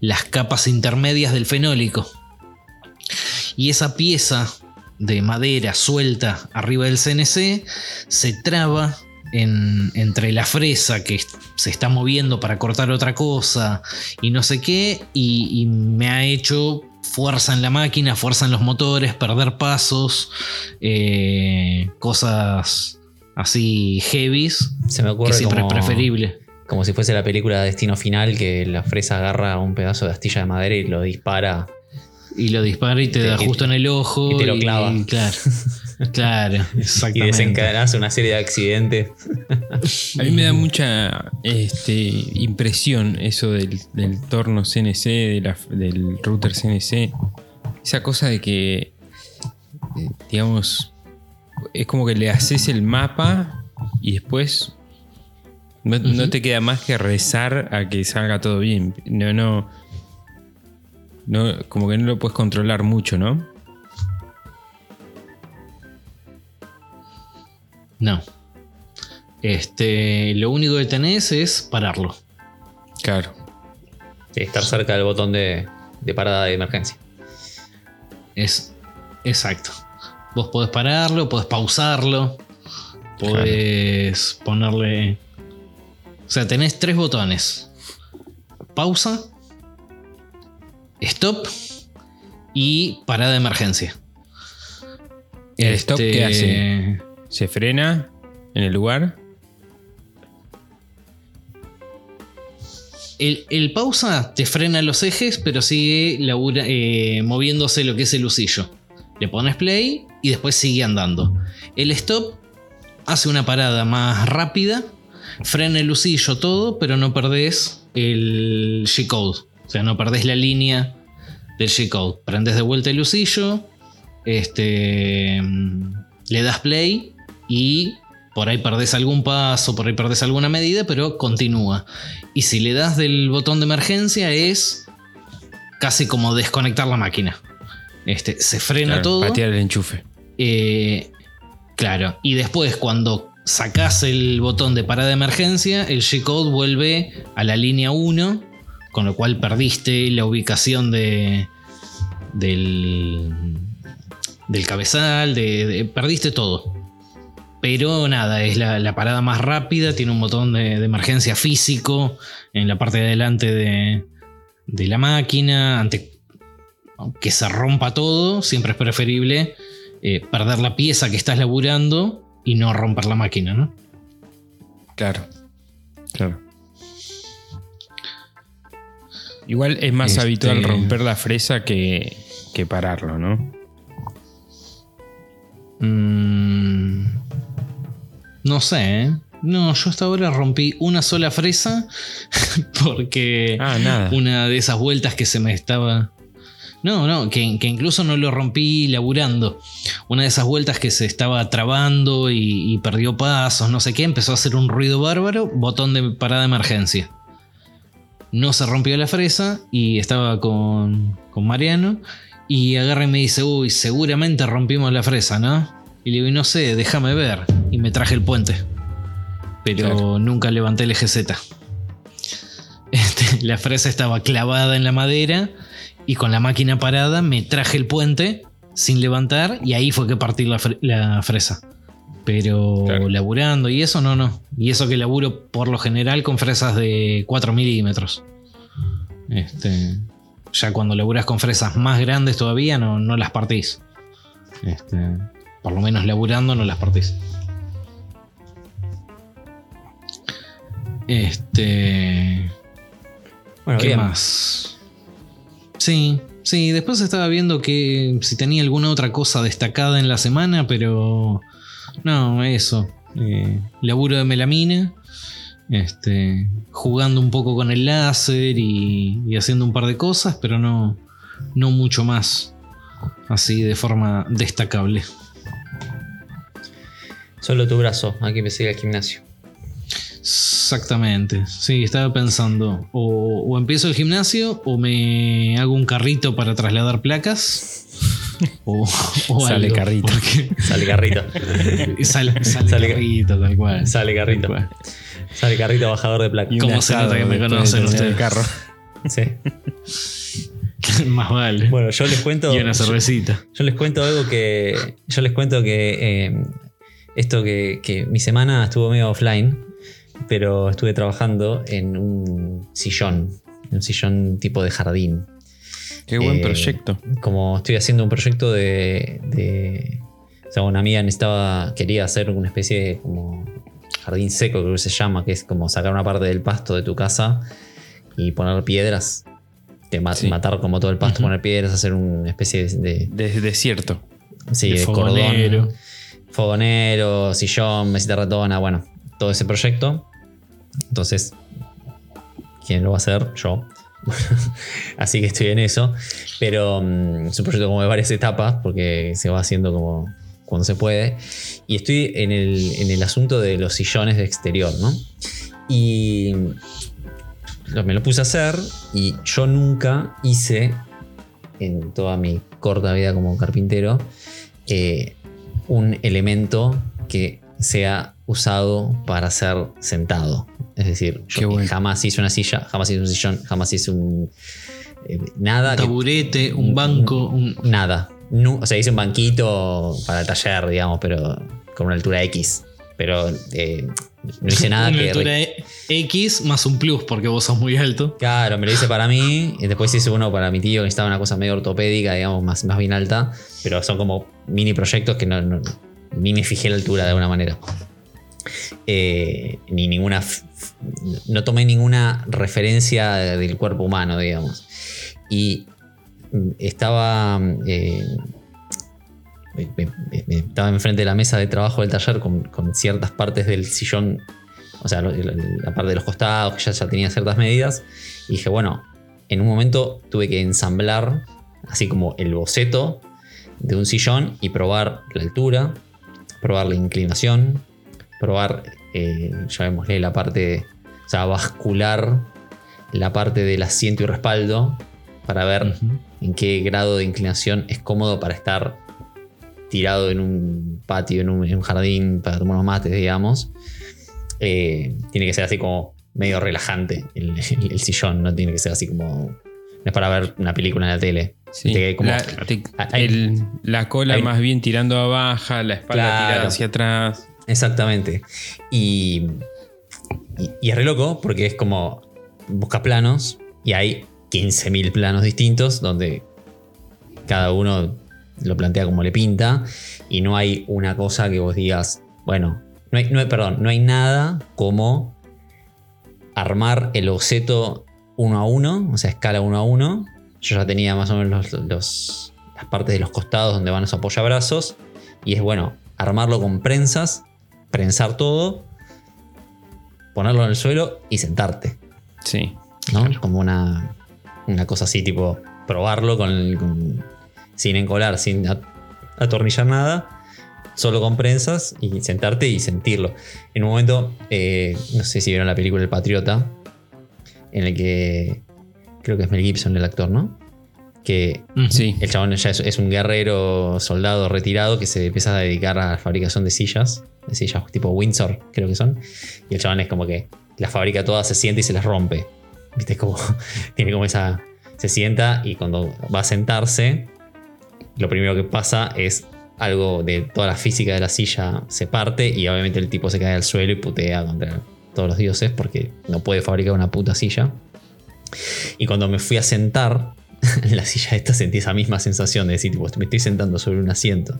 [SPEAKER 2] las capas intermedias del fenólico. Y esa pieza de madera suelta arriba del CNC se traba en- entre la fresa que se está moviendo para cortar otra cosa y no sé qué, y me ha hecho fuerza en la máquina, fuerza en los motores, perder pasos, eh, cosas así heavies.
[SPEAKER 3] Se me ocurre
[SPEAKER 2] que siempre
[SPEAKER 3] como,
[SPEAKER 2] es preferible.
[SPEAKER 3] como si fuese la película Destino Final, que la fresa agarra un pedazo de astilla de madera y lo dispara.
[SPEAKER 2] Y lo dispara y te
[SPEAKER 3] Te-
[SPEAKER 2] da
[SPEAKER 3] y-
[SPEAKER 2] justo en el ojo.
[SPEAKER 3] y te lo clava.
[SPEAKER 2] Claro, claro,
[SPEAKER 3] Y
[SPEAKER 2] exactamente.
[SPEAKER 3] desencadenás una serie de accidentes.
[SPEAKER 1] A mí me da mucha este, impresión eso del, del torno CNC, de la- del router CNC. Esa cosa de que, eh, digamos, es como que le haces el mapa y después no, te queda más que rezar a que salga todo bien. No, no, no, como que no lo puedes controlar mucho, ¿no?
[SPEAKER 2] No. Este, lo único que tenés es pararlo.
[SPEAKER 1] Claro.
[SPEAKER 3] Estar cerca del botón de, de parada de emergencia.
[SPEAKER 2] Es exacto. Vos podés pararlo, podés pausarlo, podés ponerle. O sea, tenés tres botones: pausa, stop y parada de emergencia.
[SPEAKER 1] ¿El stop qué
[SPEAKER 2] Este,
[SPEAKER 1] Se frena en el lugar.
[SPEAKER 2] El, el pausa te frena los ejes, pero sigue eh, moviéndose lo que es el lucillo. Le pones play y después sigue andando. El stop hace una parada más rápida, frena el lucillo todo, pero no perdés el G-code. O sea, no perdés la línea del G-code. Prendes de vuelta el lucillo, este, mm, le das play y por ahí perdés algún paso, por ahí perdés alguna medida, pero continúa. Y si le das del botón de emergencia es casi como desconectar la máquina. Este, se frena
[SPEAKER 1] Claro,
[SPEAKER 2] todo.
[SPEAKER 1] Patear el enchufe.
[SPEAKER 2] Eh, claro, y después cuando sacás el botón de parada de emergencia, el G-Code vuelve a la línea 1, con lo cual perdiste la ubicación de, del, del cabezal, de, de- perdiste todo. Pero nada, es la, la parada más rápida, tiene un botón de, de emergencia físico en la parte de adelante de, de la máquina. Ante que se rompa todo, siempre es preferible eh, perder la pieza que estás laburando y no romper la máquina, ¿no?
[SPEAKER 1] Claro. Claro. Igual es más
[SPEAKER 2] Este-
[SPEAKER 1] habitual romper la fresa que, que pararlo, ¿no?
[SPEAKER 2] Mm, no sé, ¿eh? No, yo hasta ahora rompí una sola fresa porque
[SPEAKER 1] Ah, nada.
[SPEAKER 2] una de esas vueltas que se me estaba... No, no, que, que incluso no lo rompí laburando. Una de esas vueltas que se estaba trabando y, y perdió pasos, no sé qué, empezó a hacer un ruido bárbaro, botón de parada de emergencia. No se rompió la fresa y estaba con, con Mariano y agarra y me dice, uy, seguramente rompimos la fresa, ¿no? Y le digo, "Y no sé, déjame ver. Y me traje el puente. Pero
[SPEAKER 1] Claro.
[SPEAKER 2] nunca levanté el EGZ. Este, la fresa estaba clavada en la madera y con la máquina parada me traje el puente sin levantar y ahí fue que partí la, fre- la fresa. Pero
[SPEAKER 1] Claro.
[SPEAKER 2] laburando y eso no, no. Y eso que laburo por lo general con fresas de 4 milímetros. Este, ya cuando laburas con fresas más grandes todavía no, no las partís. Este, por lo menos laburando no las partís. Este.
[SPEAKER 3] Bueno,
[SPEAKER 2] ¿Qué
[SPEAKER 3] bien.
[SPEAKER 2] más? Sí, sí, después estaba viendo que si tenía alguna otra cosa destacada en la semana, pero no, eso. Eh, laburo de melamina, este, jugando un poco con el láser y, y haciendo un par de cosas, pero no, no mucho más así de forma destacable.
[SPEAKER 3] Solo tu brazo, hay que empezar al gimnasio.
[SPEAKER 2] Exactamente. Sí, estaba pensando. O, o empiezo el gimnasio o me hago un carrito para trasladar placas. O, o
[SPEAKER 1] Sale
[SPEAKER 2] algo,
[SPEAKER 1] carrito.
[SPEAKER 3] Sale carrito.
[SPEAKER 2] sale, sale
[SPEAKER 3] Sale-
[SPEAKER 2] carrito, tal cual.
[SPEAKER 3] Sale carrito.
[SPEAKER 2] Tal cual.
[SPEAKER 3] Sale carrito bajador de placa.
[SPEAKER 2] ¿Cómo se nota que me conocen
[SPEAKER 1] el
[SPEAKER 2] ustedes?
[SPEAKER 1] carro.
[SPEAKER 3] Sí.
[SPEAKER 2] Más vale.
[SPEAKER 3] Bueno, yo les cuento.
[SPEAKER 2] y una cervecita.
[SPEAKER 3] Yo les cuento algo que. Yo les cuento que. eh, esto que, que mi semana estuvo medio offline, pero estuve trabajando en un sillón. Un sillón tipo de jardín.
[SPEAKER 1] Qué buen
[SPEAKER 3] Eh,
[SPEAKER 1] proyecto.
[SPEAKER 3] Como estoy haciendo un proyecto de, de- O sea, una amiga necesitaba. Quería hacer una especie de como jardín seco, creo que se llama, que es como sacar una parte del pasto de tu casa y poner piedras.
[SPEAKER 1] Sí.
[SPEAKER 3] matar como todo el pasto, poner piedras, hacer una especie de. de-
[SPEAKER 1] De desierto.
[SPEAKER 3] sí,
[SPEAKER 2] De
[SPEAKER 3] de
[SPEAKER 2] fogonero.
[SPEAKER 3] cordón. Fogonero, sillón, mesita ratona, bueno, todo ese proyecto. Entonces, ¿quién lo va a hacer? Yo. Así que estoy en eso. Pero mm, es un proyecto como de varias etapas, porque se va haciendo como cuando se puede. Y estoy en el, en el asunto de los sillones de exterior, ¿no? Y me lo puse a hacer y yo nunca hice, en toda mi corta vida como carpintero, eh, un elemento que sea usado para ser sentado. Es decir,
[SPEAKER 1] Qué
[SPEAKER 3] yo
[SPEAKER 1] bueno.
[SPEAKER 3] jamás hice una silla, jamás hice un sillón, jamás hice un... eh, nada.
[SPEAKER 2] Un
[SPEAKER 3] que-
[SPEAKER 2] taburete, un banco, un.
[SPEAKER 3] Nada. O sea, hice un banquito para el taller, digamos, pero con una altura X. Pero eh, no hice nada
[SPEAKER 2] una
[SPEAKER 3] que...
[SPEAKER 2] altura X más un plus porque vos sos muy alto.
[SPEAKER 3] Claro, me lo hice para mí. Y después hice uno para mi tío que necesitaba una cosa medio ortopédica, digamos, más, más bien alta. Pero son como mini proyectos que no, no- ni me fijé la altura de alguna manera. Eh, ni ninguna. No tomé ninguna referencia del cuerpo humano, digamos. Y mm, estaba. eh, me- me- estaba enfrente de la mesa de trabajo del taller con, con ciertas partes del sillón o sea, la parte de los costados, que ya, ya tenía ciertas medidas. Y dije, bueno, en un momento tuve que ensamblar, así como el boceto de un sillón y probar la altura, probar la inclinación, probar, eh, llamémosle la parte, o sea, bascular la parte del asiento y respaldo para ver en qué grado de inclinación es cómodo para estar tirado en un patio, en un, en un jardín, para tomar unos mates, digamos. Eh, tiene que ser así como medio relajante el, el- el sillón, no tiene que ser así como... No es para ver una película en la tele.
[SPEAKER 1] Sí.
[SPEAKER 3] Te- como-
[SPEAKER 1] la, te-
[SPEAKER 3] hay-
[SPEAKER 1] el- la cola
[SPEAKER 3] hay-
[SPEAKER 1] más bien tirando a baja, la espalda
[SPEAKER 3] Claro.
[SPEAKER 1] tirada hacia atrás.
[SPEAKER 3] Exactamente. Y, es re loco porque es como busca planos y hay 15.000 planos distintos donde cada uno lo plantea como le pinta y no hay una cosa que vos digas, bueno, no hay, no hay- perdón, no hay nada como armar el boceto uno a uno, o sea, escala uno a uno. Yo ya tenía más o menos los- las partes de los costados donde van los apoyabrazos y es bueno armarlo con prensas, prensar todo, ponerlo en el suelo y sentarte.
[SPEAKER 1] Sí.
[SPEAKER 3] ¿no? Como una, una cosa así, tipo probarlo con, con- sin encolar, sin at- atornillar nada, solo con prensas y sentarte y sentirlo. En un momento, eh, no sé si vieron la película El Patriota, en el que creo que es Mel Gibson el actor, ¿no? Que.
[SPEAKER 1] Sí.
[SPEAKER 3] el chabón ya es, es un guerrero soldado retirado que se empieza a dedicar a la fabricación de sillas, de sillas tipo Windsor, creo que son. Y el chabón es como que las fabrica todas, se sienta y se las rompe. ¿Viste? Como, tiene como esa. Se sienta y cuando va a sentarse, lo primero que pasa es algo de toda la física de la silla se parte y obviamente el tipo se cae al suelo y putea contra todos los dioses porque no puede fabricar una puta silla. Y cuando me fui a sentar en la silla esta sentí esa misma sensación de decir, tipo, me estoy sentando sobre un asiento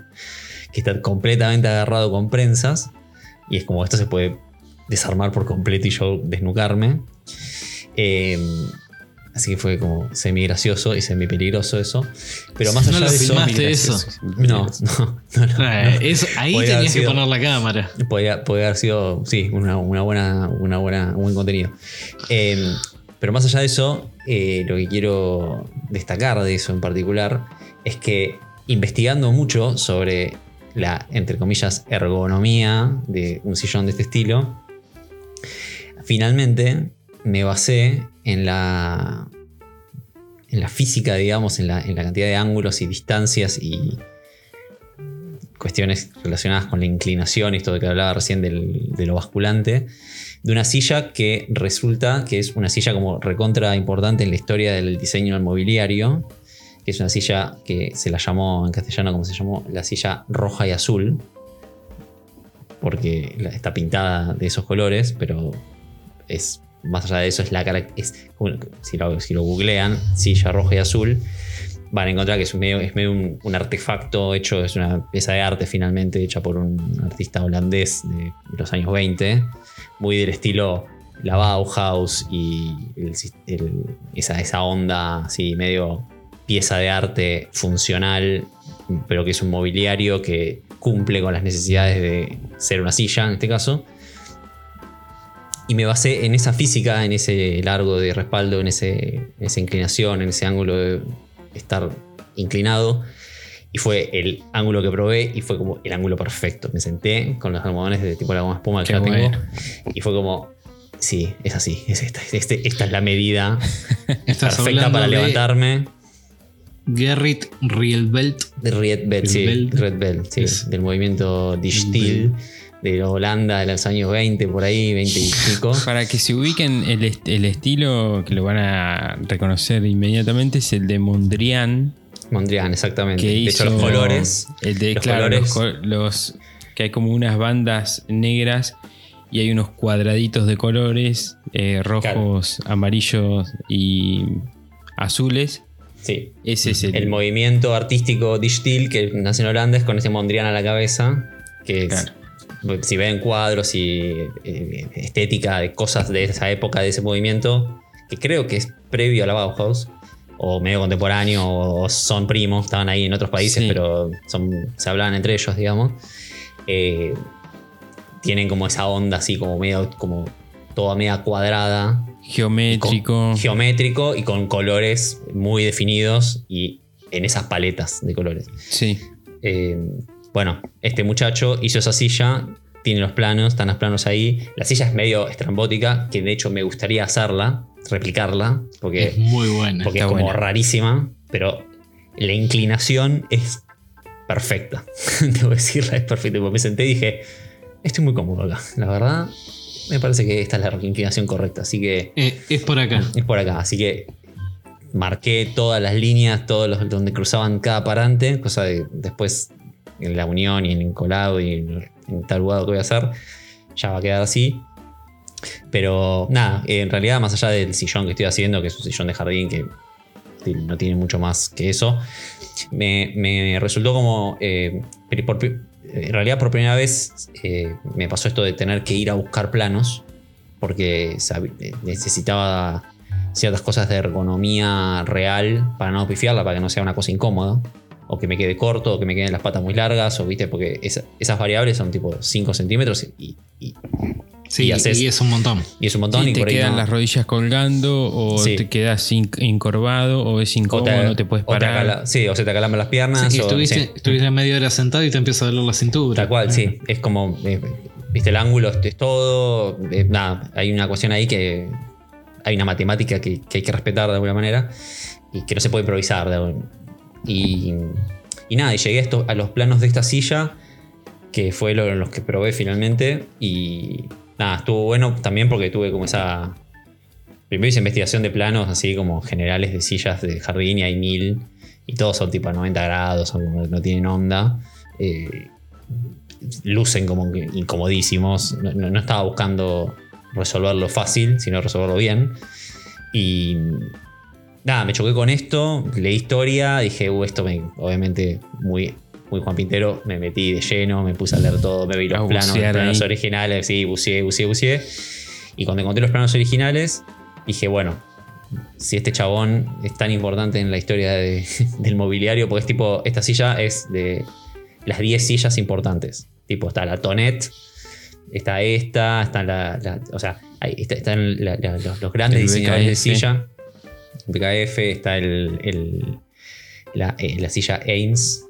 [SPEAKER 3] que está completamente agarrado con prensas y es como esto se puede desarmar por completo y yo desnucarme. Eh, así que fue como semi gracioso y semi peligroso eso. Pero más
[SPEAKER 2] No
[SPEAKER 3] allá
[SPEAKER 2] lo
[SPEAKER 3] de eso...
[SPEAKER 2] filmaste eso.
[SPEAKER 3] No, no, no, no,
[SPEAKER 2] Eh, eso- ahí
[SPEAKER 3] Podría
[SPEAKER 2] tenías que poner la cámara.
[SPEAKER 3] Podría, podría haber sido, sí, una, una buena, una buena, un buen contenido. Eh, pero más allá de eso, eh, lo que quiero destacar de eso en particular es que investigando mucho sobre la, entre comillas, ergonomía de un sillón de este estilo, finalmente me basé en la, en la física, digamos, en la, en la cantidad de ángulos y distancias y cuestiones relacionadas con la inclinación y esto de que hablaba recién de lo basculante, de una silla que resulta que es una silla como recontra importante en la historia del diseño del mobiliario, que es una silla que se la llamó en castellano como se llamó la silla roja y azul, porque está pintada de esos colores, pero es más allá de eso es la es, si, lo, si lo googlean, silla roja y azul, van a encontrar que es medio, es medio un, artefacto hecho, es una pieza de arte finalmente hecha por un artista holandés de los años 20, muy del estilo la Bauhaus y esa, esa onda así medio pieza de arte funcional, pero que es un mobiliario que cumple con las necesidades de ser una silla en este caso. Y me basé en esa física, en ese largo de respaldo, en, ese, en esa inclinación, en ese ángulo de estar inclinado. Y fue el ángulo que probé y fue como el ángulo perfecto. Me senté con los almohadones de tipo la goma espuma que ya tengo. Y fue como, sí, es así, es esta, este- esta es la medida perfecta para levantarme.
[SPEAKER 2] Gerrit
[SPEAKER 3] Red Bell, sí, del movimiento Dichtil de Holanda de los años 20, por ahí, 20 y pico.
[SPEAKER 1] Para que se ubiquen, el, est- el estilo que lo van a reconocer inmediatamente es el de Mondrian.
[SPEAKER 3] Mondrian, exactamente.
[SPEAKER 1] Que
[SPEAKER 3] de
[SPEAKER 1] hizo
[SPEAKER 3] hecho, los colores.
[SPEAKER 1] El de,
[SPEAKER 3] los
[SPEAKER 1] claro,
[SPEAKER 3] colores.
[SPEAKER 1] los que hay como unas bandas negras y hay unos cuadraditos de colores eh, rojos, amarillos y azules.
[SPEAKER 3] Sí.
[SPEAKER 1] Ese es el,
[SPEAKER 3] El movimiento artístico Dichtil que nace en Holanda es con ese Mondrian a la cabeza. Que es-
[SPEAKER 1] Claro.
[SPEAKER 3] Si ven cuadros y eh, estética de cosas de esa época, de ese movimiento, que creo que es previo a la Bauhaus, o medio contemporáneo, o son primos, estaban ahí en otros países,
[SPEAKER 1] Sí.
[SPEAKER 3] pero son, se hablaban entre ellos, digamos. Eh, tienen como esa onda así, como medio, como toda media cuadrada,
[SPEAKER 1] geométrico.
[SPEAKER 3] con- geométrico y con colores muy definidos y en esas paletas de colores.
[SPEAKER 1] Sí.
[SPEAKER 3] Eh, bueno, este muchacho hizo esa silla, tiene los planos, están los planos ahí. La silla es medio estrambótica, que de hecho me gustaría hacerla, replicarla,
[SPEAKER 2] Es
[SPEAKER 3] porque,
[SPEAKER 2] muy buena.
[SPEAKER 3] porque es como
[SPEAKER 1] buena.
[SPEAKER 3] rarísima, pero la inclinación es perfecta. Debo decirla, es perfecta. Porque me senté y dije, estoy muy cómodo acá. La verdad, me parece que esta es la inclinación correcta, así que
[SPEAKER 2] Eh, es por acá.
[SPEAKER 3] es por acá. Así que marqué todas las líneas, todos los donde cruzaban cada parante, cosa de después en la unión y en el colado y en, en tal lugar que voy a hacer, ya va a quedar así. Pero nada, en realidad, más allá del sillón que estoy haciendo, que es un sillón de jardín que no tiene mucho más que eso, me, me resultó como. eh, por pri- en realidad, por primera vez eh, me pasó esto de tener que ir a buscar planos, porque eh, necesitaba ciertas cosas de ergonomía real para no pifiarla, para que no sea una cosa incómoda. O que me quede corto, o que me queden las patas muy largas, o viste, porque esa- esas variables son tipo 5 centímetros y, y-
[SPEAKER 2] Sí,
[SPEAKER 3] y
[SPEAKER 2] es un montón.
[SPEAKER 3] y es un montón.
[SPEAKER 1] Sí,
[SPEAKER 3] y
[SPEAKER 1] te
[SPEAKER 3] por ahí
[SPEAKER 1] quedan
[SPEAKER 3] no-
[SPEAKER 1] las rodillas colgando o
[SPEAKER 3] Sí.
[SPEAKER 1] te quedas encorvado o es incómodo, no te puedes
[SPEAKER 3] o te
[SPEAKER 1] parar.
[SPEAKER 3] acala- sí, o se te acalaman las piernas.
[SPEAKER 2] Sí,
[SPEAKER 3] o-
[SPEAKER 2] estuviste, estuviste media hora sentado y te empieza a doler la cintura.
[SPEAKER 3] Tal cual, sí. Es como, eh, viste, el ángulo es- es todo. eh, nada, hay una cuestión ahí que. Hay una matemática que, que hay que respetar de alguna manera y que no se puede improvisar. Y, nada, y llegué a, esto- a los planos de esta silla, que fue lo, los que probé finalmente. Y nada, estuvo bueno también porque tuve como esa. Primero hice investigación de planos así como generales de sillas de jardín y hay mil. Y todos son tipo a 90 grados, no tienen onda. Eh, lucen como incomodísimos. No- no estaba buscando resolverlo fácil, sino resolverlo bien. Y nada, me choqué con esto, leí historia, dije, uh, esto me, obviamente muy, muy Juan Pintero, me metí de lleno, me puse a leer todo, me vi los planos, los planos originales, sí, buceé, buceé, buceé. Y cuando encontré los planos originales, dije, bueno, si este chabón es tan importante en la historia de- del mobiliario, porque es tipo, esta silla es de las 10 sillas importantes. Tipo, está la Tonet, está esta, está la. la- o sea, está- están la- la- los, los grandes
[SPEAKER 1] El
[SPEAKER 3] diseñadores de silla. BKF, está el, el- la, eh, la silla Ames.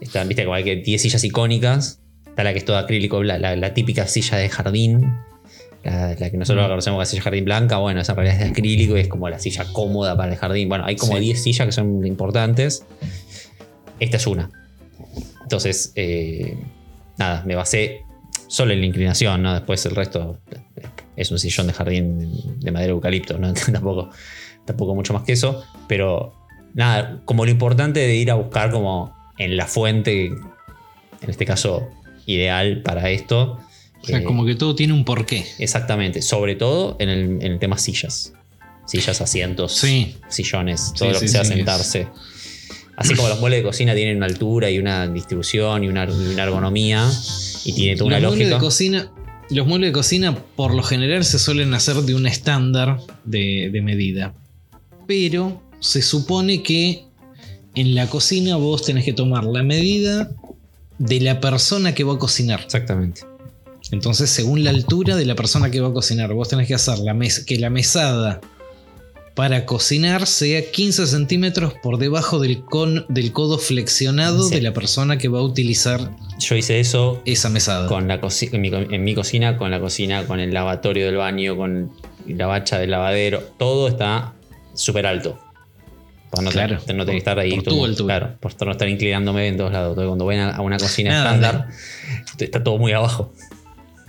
[SPEAKER 3] Está, viste, como hay que 10 sillas icónicas. Está la que es toda acrílico, la, la- la típica silla de jardín. La, que nosotros
[SPEAKER 1] Mm.
[SPEAKER 3] conocemos como la silla jardín blanca, bueno, esa en realidad es de acrílico y es como la silla cómoda para el jardín. Bueno, hay como
[SPEAKER 1] Sí.
[SPEAKER 3] 10 sillas que son importantes. Esta es una. Entonces, eh, nada, me basé solo en la inclinación, ¿no? Después el resto es un sillón de jardín de madera de eucalipto, ¿no? tampoco, tampoco mucho más que eso. Pero nada, como lo importante de ir a buscar como en la fuente, en este caso ideal para esto.
[SPEAKER 2] O sea,
[SPEAKER 3] eh,
[SPEAKER 2] como que todo tiene un porqué.
[SPEAKER 3] Exactamente, sobre todo en el, en el tema sillas. Sillas, asientos,
[SPEAKER 2] Sí.
[SPEAKER 3] sillones, todo
[SPEAKER 2] Sí,
[SPEAKER 3] lo que
[SPEAKER 2] sí,
[SPEAKER 3] sea sentarse. Así como los muebles de cocina tienen una altura y una distribución y una, y una ergonomía y tiene toda una
[SPEAKER 2] muebles de
[SPEAKER 3] lógica.
[SPEAKER 2] cocina. Los muebles de cocina, por lo general, se suelen hacer de un estándar de, de medida. Pero se supone que en la cocina vos tenés que tomar la medida de la persona que va a cocinar.
[SPEAKER 3] Exactamente.
[SPEAKER 2] Entonces, según la altura de la persona que va a cocinar, vos tenés que hacer la que la mesada para cocinar sea 15 centímetros por debajo del, con- del codo flexionado
[SPEAKER 3] Sí.
[SPEAKER 2] de la persona que va a utilizar
[SPEAKER 3] Yo hice eso
[SPEAKER 2] esa mesada.
[SPEAKER 3] con la en, mi, en mi cocina, con la cocina, con el lavatorio del baño, con la bacha del lavadero. Todo está súper alto. Para no,
[SPEAKER 2] Claro,
[SPEAKER 3] tener, no tener que estar ahí.
[SPEAKER 2] por
[SPEAKER 3] todo-
[SPEAKER 2] altura.
[SPEAKER 3] Claro, por no estar inclinándome en todos lados. Entonces, cuando ven a, una cocina
[SPEAKER 2] Nada,
[SPEAKER 3] estándar, está todo muy abajo.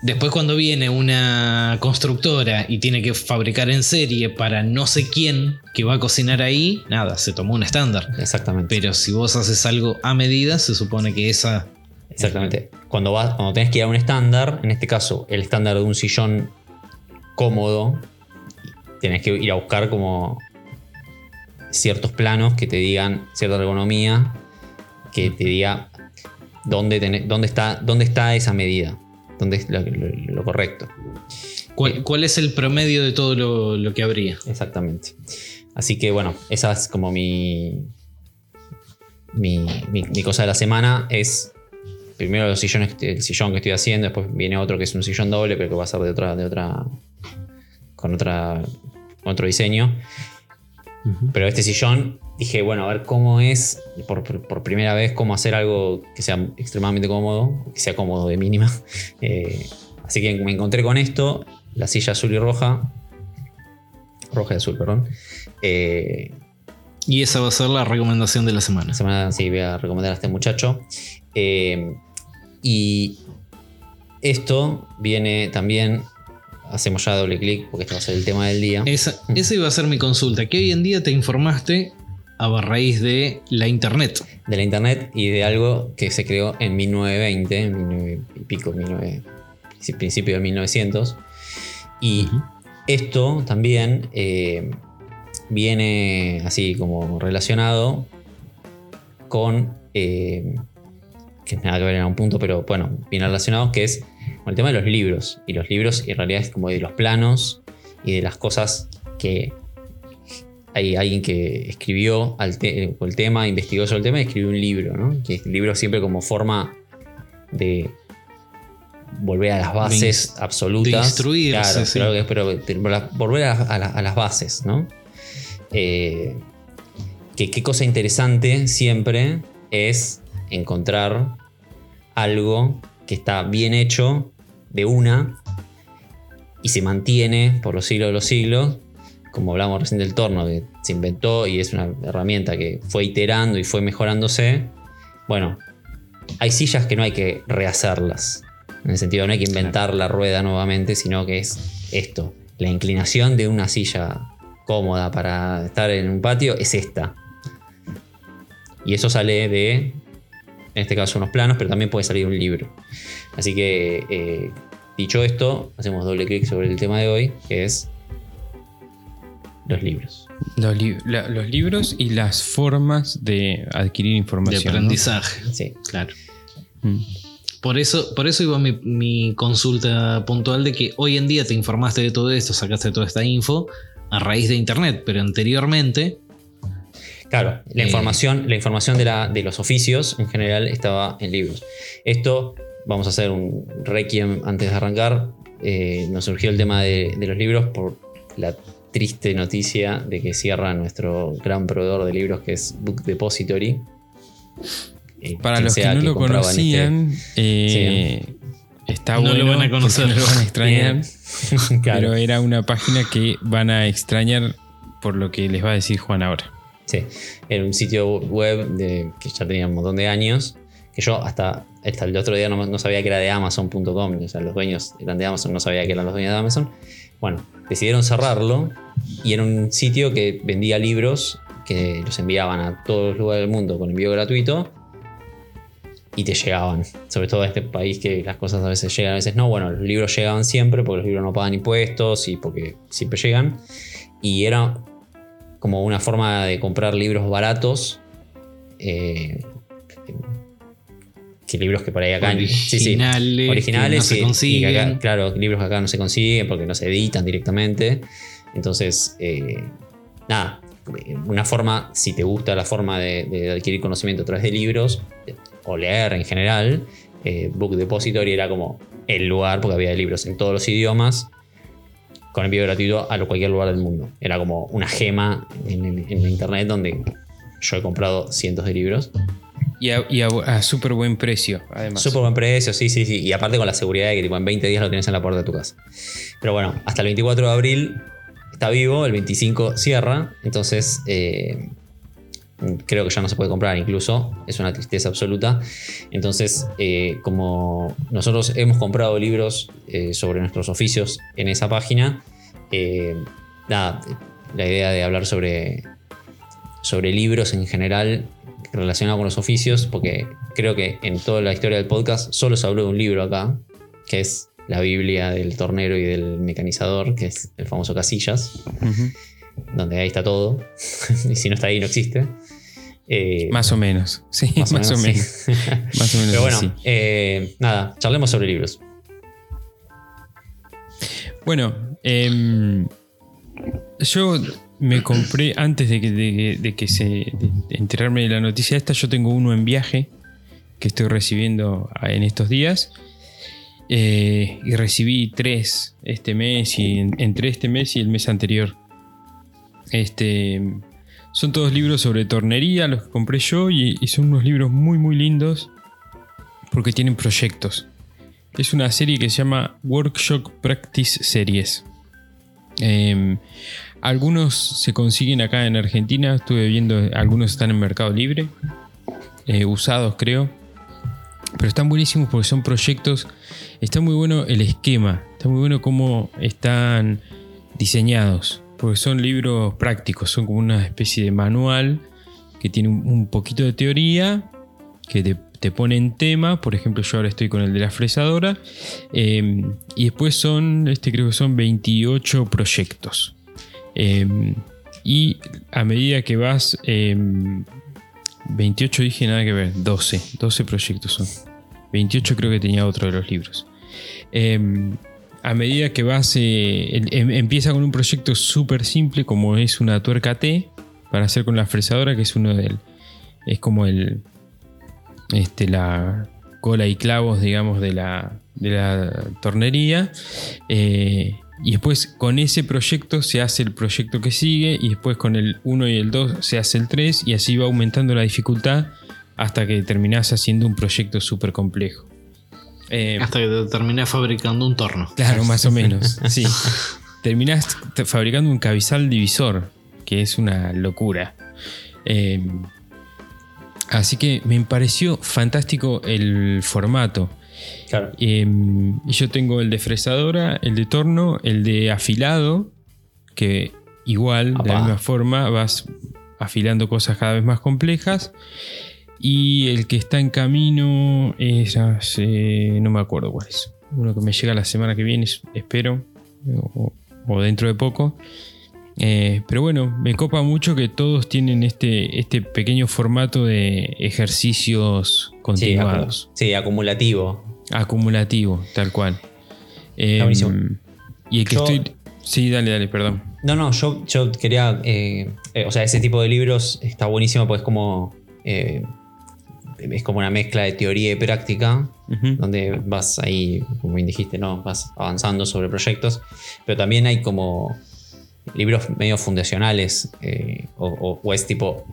[SPEAKER 2] Después cuando viene una constructora y tiene que fabricar en serie para no sé quién que va a cocinar ahí, nada, se tomó un estándar.
[SPEAKER 3] Exactamente.
[SPEAKER 2] Pero si vos haces algo a medida, se supone que esa...
[SPEAKER 3] Exactamente. Cuando, vas, cuando tenés que ir a un estándar, en este caso, el estándar de un sillón cómodo, tenés que ir a buscar como ciertos planos que te digan cierta ergonomía, que te diga dónde, tenés- dónde, está, dónde está esa medida, dónde es lo, lo- lo correcto.
[SPEAKER 2] ¿Cuál, cuál es el promedio de todo lo, lo que habría?
[SPEAKER 3] Exactamente. Así que bueno, esa es como mi, mi, mi- mi cosa de la semana. Es primero los sillones, el sillón que estoy haciendo, después viene otro que es un sillón doble, pero que va a ser de otra, de otra, con otra, con otro diseño. Pero este sillón dije, bueno, a ver cómo es, por, primera vez, cómo hacer algo que sea extremadamente cómodo, que sea cómodo de mínima. Eh, así que me encontré con esto, la silla azul y roja, roja y azul, perdón. Eh,
[SPEAKER 2] Y esa va a ser la recomendación de la semana.
[SPEAKER 3] la semana sí voy a recomendar a este muchacho. Eh, y esto viene también, hacemos ya doble clic porque este va a ser el tema del día.
[SPEAKER 2] Esa, esa iba a ser mi consulta, que hoy en día te informaste a raíz de la internet.
[SPEAKER 3] de la internet y de algo que se creó en 1920, en 19 y pico, 19, sí, principio de 1900. Y esto también eh, viene así como relacionado con, eh, que nada que ver en un punto, pero bueno, viene relacionado, que es con el tema de los libros. Y los libros en realidad es como de los planos y de las cosas que hay alguien que escribió al te- el tema, investigó sobre el tema y escribió un libro, ¿no? Que el libro siempre como forma de volver a las bases absolutas.
[SPEAKER 2] de instruirse,
[SPEAKER 3] Claro,
[SPEAKER 2] sí.
[SPEAKER 3] creo que es, pero volver a, a la- a las bases, ¿no? Eh, que qué cosa interesante siempre es encontrar algo que está bien hecho de una y se mantiene por los siglos de los siglos como hablamos recién del torno, que se inventó y es una herramienta que fue iterando y fue mejorándose, bueno, hay sillas que no hay que rehacerlas. En el sentido, no hay que inventar la rueda nuevamente, sino que es esto. La inclinación de una silla cómoda para estar en un patio es esta. Y eso sale de, en este caso, unos planos, pero también puede salir un libro. Así que, eh, dicho esto, hacemos doble clic sobre el tema de hoy, que es los libros.
[SPEAKER 1] Los, li- la- los libros y las formas de adquirir
[SPEAKER 2] De
[SPEAKER 1] información. ¿no?
[SPEAKER 2] aprendizaje.
[SPEAKER 3] Sí.
[SPEAKER 2] Claro.
[SPEAKER 1] Mm.
[SPEAKER 2] Por eso, por eso iba mi, mi consulta puntual de que hoy en día te informaste de todo esto, sacaste toda esta info a raíz de internet, pero anteriormente
[SPEAKER 3] Claro, la
[SPEAKER 2] Eh.
[SPEAKER 3] información, la información de, la- de los oficios en general estaba en libros. Esto, vamos a hacer un requiem antes de arrancar. Eh, nos surgió el tema de, de los libros por la triste noticia de que cierra nuestro gran proveedor de libros que es Book Depository. Eh,
[SPEAKER 1] Para los que
[SPEAKER 3] sea
[SPEAKER 1] no lo
[SPEAKER 3] en este-
[SPEAKER 1] conocían, eh, está
[SPEAKER 2] No lo van a conocer.
[SPEAKER 1] No lo van a extrañar.
[SPEAKER 3] Claro.
[SPEAKER 1] Pero era una página que van a extrañar por lo que les va a decir Juan ahora.
[SPEAKER 3] Sí, era un sitio web de, que ya tenía un montón de años, que yo hasta, hasta el otro día no, no sabía que era de Amazon.com, o sea, los dueños eran de Amazon, no sabía que eran los dueños de Amazon. Bueno, decidieron cerrarlo y era un sitio que vendía libros que los enviaban a todos los lugares del mundo con envío gratuito y te llegaban, sobre todo a este país que las cosas a veces llegan, a veces no. Bueno, los libros llegaban siempre porque los libros no pagan impuestos y porque siempre llegan. Y era como una forma de comprar libros baratos eh, que libros que por ahí acá. sí, sí,
[SPEAKER 2] Originales,
[SPEAKER 3] originales
[SPEAKER 2] no se
[SPEAKER 3] y-
[SPEAKER 2] consiguen.
[SPEAKER 3] acá- claro, libros que acá no se consiguen porque no se editan directamente. Entonces, eh, nada, una forma, si te gusta la forma de, de adquirir conocimiento a través de libros o leer en general, eh, Book Depository era como el lugar porque había libros en todos los idiomas con envío gratuito a cualquier lugar del mundo. Era como una gema en, en internet donde yo he comprado cientos de libros.
[SPEAKER 1] Y a, y a- a súper buen precio, además.
[SPEAKER 3] Súper buen precio, sí, sí, sí. Y aparte con la seguridad de que tipo, en 20 días lo tienes en la puerta de tu casa. Pero bueno, hasta el 24 de abril está vivo, el 25 cierra. Entonces, eh, creo que ya no se puede comprar incluso. Es una tristeza absoluta. Entonces, eh, como nosotros hemos comprado libros eh, sobre nuestros oficios en esa página, eh, nada, la idea de hablar sobre, sobre libros en general relacionado con los oficios, porque creo que en toda la historia del podcast solo se habló de un libro acá, que es la Biblia del tornero y del mecanizador, que es el famoso Casillas, donde ahí está todo, y si no está ahí no existe. Eh,
[SPEAKER 1] Más o menos. Sí, más,
[SPEAKER 3] más
[SPEAKER 1] o menos.
[SPEAKER 3] sí.
[SPEAKER 1] Más o menos.
[SPEAKER 3] Pero bueno, eh, nada, charlemos sobre libros.
[SPEAKER 1] Bueno, em, yo me compré, antes de que, de, de que se de enterarme de la noticia esta, yo tengo uno en viaje que estoy recibiendo en estos días. Eh, y recibí tres este mes y en- entre este mes y el mes anterior. Este, son todos libros sobre tornería, los que compré yo, y, son unos libros muy muy lindos porque tienen proyectos. Es una serie que se llama Workshop Practice Series. Eh, algunos se consiguen acá en Argentina, estuve viendo, algunos están en Mercado Libre, eh, usados creo. Pero están buenísimos porque son proyectos. Está muy bueno el esquema, está muy bueno cómo están diseñados. Porque son libros prácticos, son como una especie de manual que tiene un, poquito de teoría, que te, te pone en tema. Por ejemplo, yo ahora estoy con el de la fresadora. Eh, y después son, este creo que son 28 proyectos. Eh, y a medida que vas, eh, 28 dije nada que ver, 12, 12 proyectos son. 28 creo que tenía otro de los libros. A medida que vas, el- em- empieza con un proyecto súper simple como es una tuerca T para hacer con la fresadora, que es uno del, es como el, este, la cola y clavos, digamos, de la, de la tornería. Eh, y después con ese proyecto se hace el proyecto que sigue y después con el 1 y el 2 se hace el 3 y así va aumentando la dificultad hasta que terminás haciendo un proyecto súper complejo. Eh,
[SPEAKER 2] Hasta que te terminás fabricando un torno.
[SPEAKER 1] Claro, más o menos, sí. Terminás fabricando un cabezal divisor, que es una locura. Eh, así que me pareció fantástico el formato.
[SPEAKER 3] Claro.
[SPEAKER 1] Eh, y yo tengo el de fresadora, el de torno, el de afilado, que igual, de la misma forma, vas afilando cosas cada vez más complejas. Y el que está en camino es, eh, no me acuerdo cuál es. Uno que me llega la semana que viene, es- espero, o, o dentro de poco. Eh, pero bueno, me copa mucho que todos tienen este, este pequeño formato de ejercicios
[SPEAKER 3] Sí,
[SPEAKER 1] continuados.
[SPEAKER 3] acu- sí, acumulativo.
[SPEAKER 1] Acumulativo, tal cual. Eh,
[SPEAKER 3] buenísimo.
[SPEAKER 1] y el que
[SPEAKER 3] Yo-
[SPEAKER 1] estoy. Sí, dale, dale, perdón.
[SPEAKER 3] No, no, yo, yo quería. eh, eh, o sea, ese tipo de libros está buenísimo porque es como. eh, es como una mezcla de teoría y práctica,
[SPEAKER 1] Ujú.
[SPEAKER 3] donde vas ahí, como bien dijiste, ¿no? Vas avanzando sobre proyectos. Pero también hay como libros medio fundacionales. eh, o, o- o es tipo.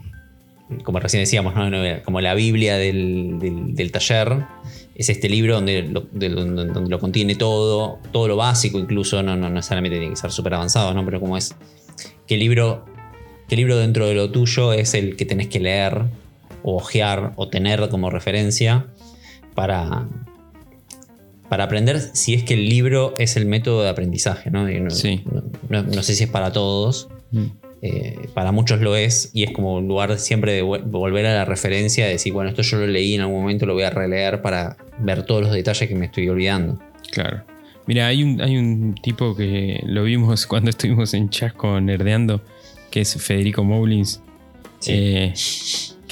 [SPEAKER 3] Como recién decíamos, ¿no? Como la Biblia del, del- del taller. Es este libro donde lo, de- donde, donde lo contiene todo, todo lo básico, incluso, no, no necesariamente tiene que ser súper avanzado, ¿no? Pero como es. ¿Qué libro, ¿Qué libro dentro de lo tuyo es el que tenés que leer, o ojear, o tener como referencia para. Para aprender si es que el libro es el método de aprendizaje, ¿no? No,
[SPEAKER 1] Sí.
[SPEAKER 3] no- sé si es para todos,
[SPEAKER 1] Mm.
[SPEAKER 3] eh, para muchos lo es y es como un lugar siempre de volver a la referencia, de decir, bueno, esto yo lo leí en algún momento, lo voy a releer para ver todos los detalles que me estoy olvidando.
[SPEAKER 1] Claro. Mira, hay un, hay un tipo que lo vimos cuando estuvimos en Chasco nerdeando, que es Federico Moulins.
[SPEAKER 3] Sí.
[SPEAKER 1] eh,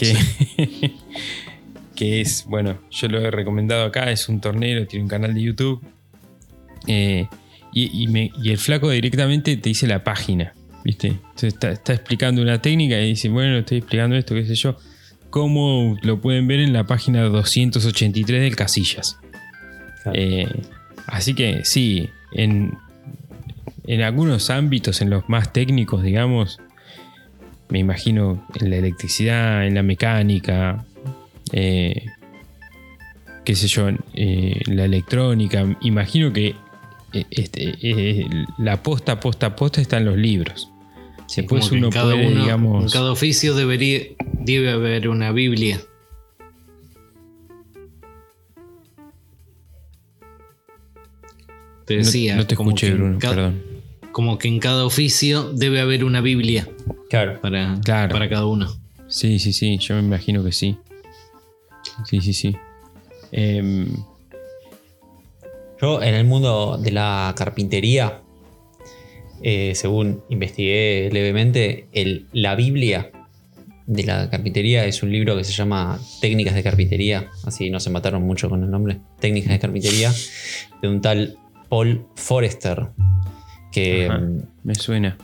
[SPEAKER 1] que, que es, bueno, yo lo he recomendado acá, es un tornero, tiene un canal de YouTube. Eh, y, y me- y el flaco directamente te dice la página, ¿viste? Entonces está, está explicando una técnica y dice, bueno, estoy explicando esto, qué sé yo. Cómo lo pueden ver en la página 283 del Casillas.
[SPEAKER 3] Claro.
[SPEAKER 1] Eh, así que sí, en, en algunos ámbitos, en los más técnicos, digamos, me imagino en la electricidad, en la mecánica, eh, qué sé yo, eh, en la electrónica, imagino que eh, este, eh, la posta, posta, posta está en los libros. Después
[SPEAKER 2] Como que
[SPEAKER 1] uno
[SPEAKER 2] en cada
[SPEAKER 1] puede,
[SPEAKER 2] uno-
[SPEAKER 1] digamos...
[SPEAKER 2] En cada oficio debería, debe haber una Biblia. Te decía.
[SPEAKER 1] no, te escuché, Bruno,
[SPEAKER 2] ca-
[SPEAKER 1] perdón.
[SPEAKER 2] Como que en cada oficio debe haber una Biblia
[SPEAKER 3] Claro.
[SPEAKER 2] para,
[SPEAKER 1] Claro.
[SPEAKER 2] para cada uno.
[SPEAKER 1] Sí, sí, sí, yo me imagino que sí. Sí, sí, sí. Em,
[SPEAKER 3] Yo en el mundo de la carpintería, eh, según investigué levemente, el- la Biblia de la carpintería es un libro que se llama Técnicas de Carpintería, así no se mataron mucho con el nombre, Técnicas de Carpintería, de un tal Paul Forrester, que,
[SPEAKER 1] ajá, me suena.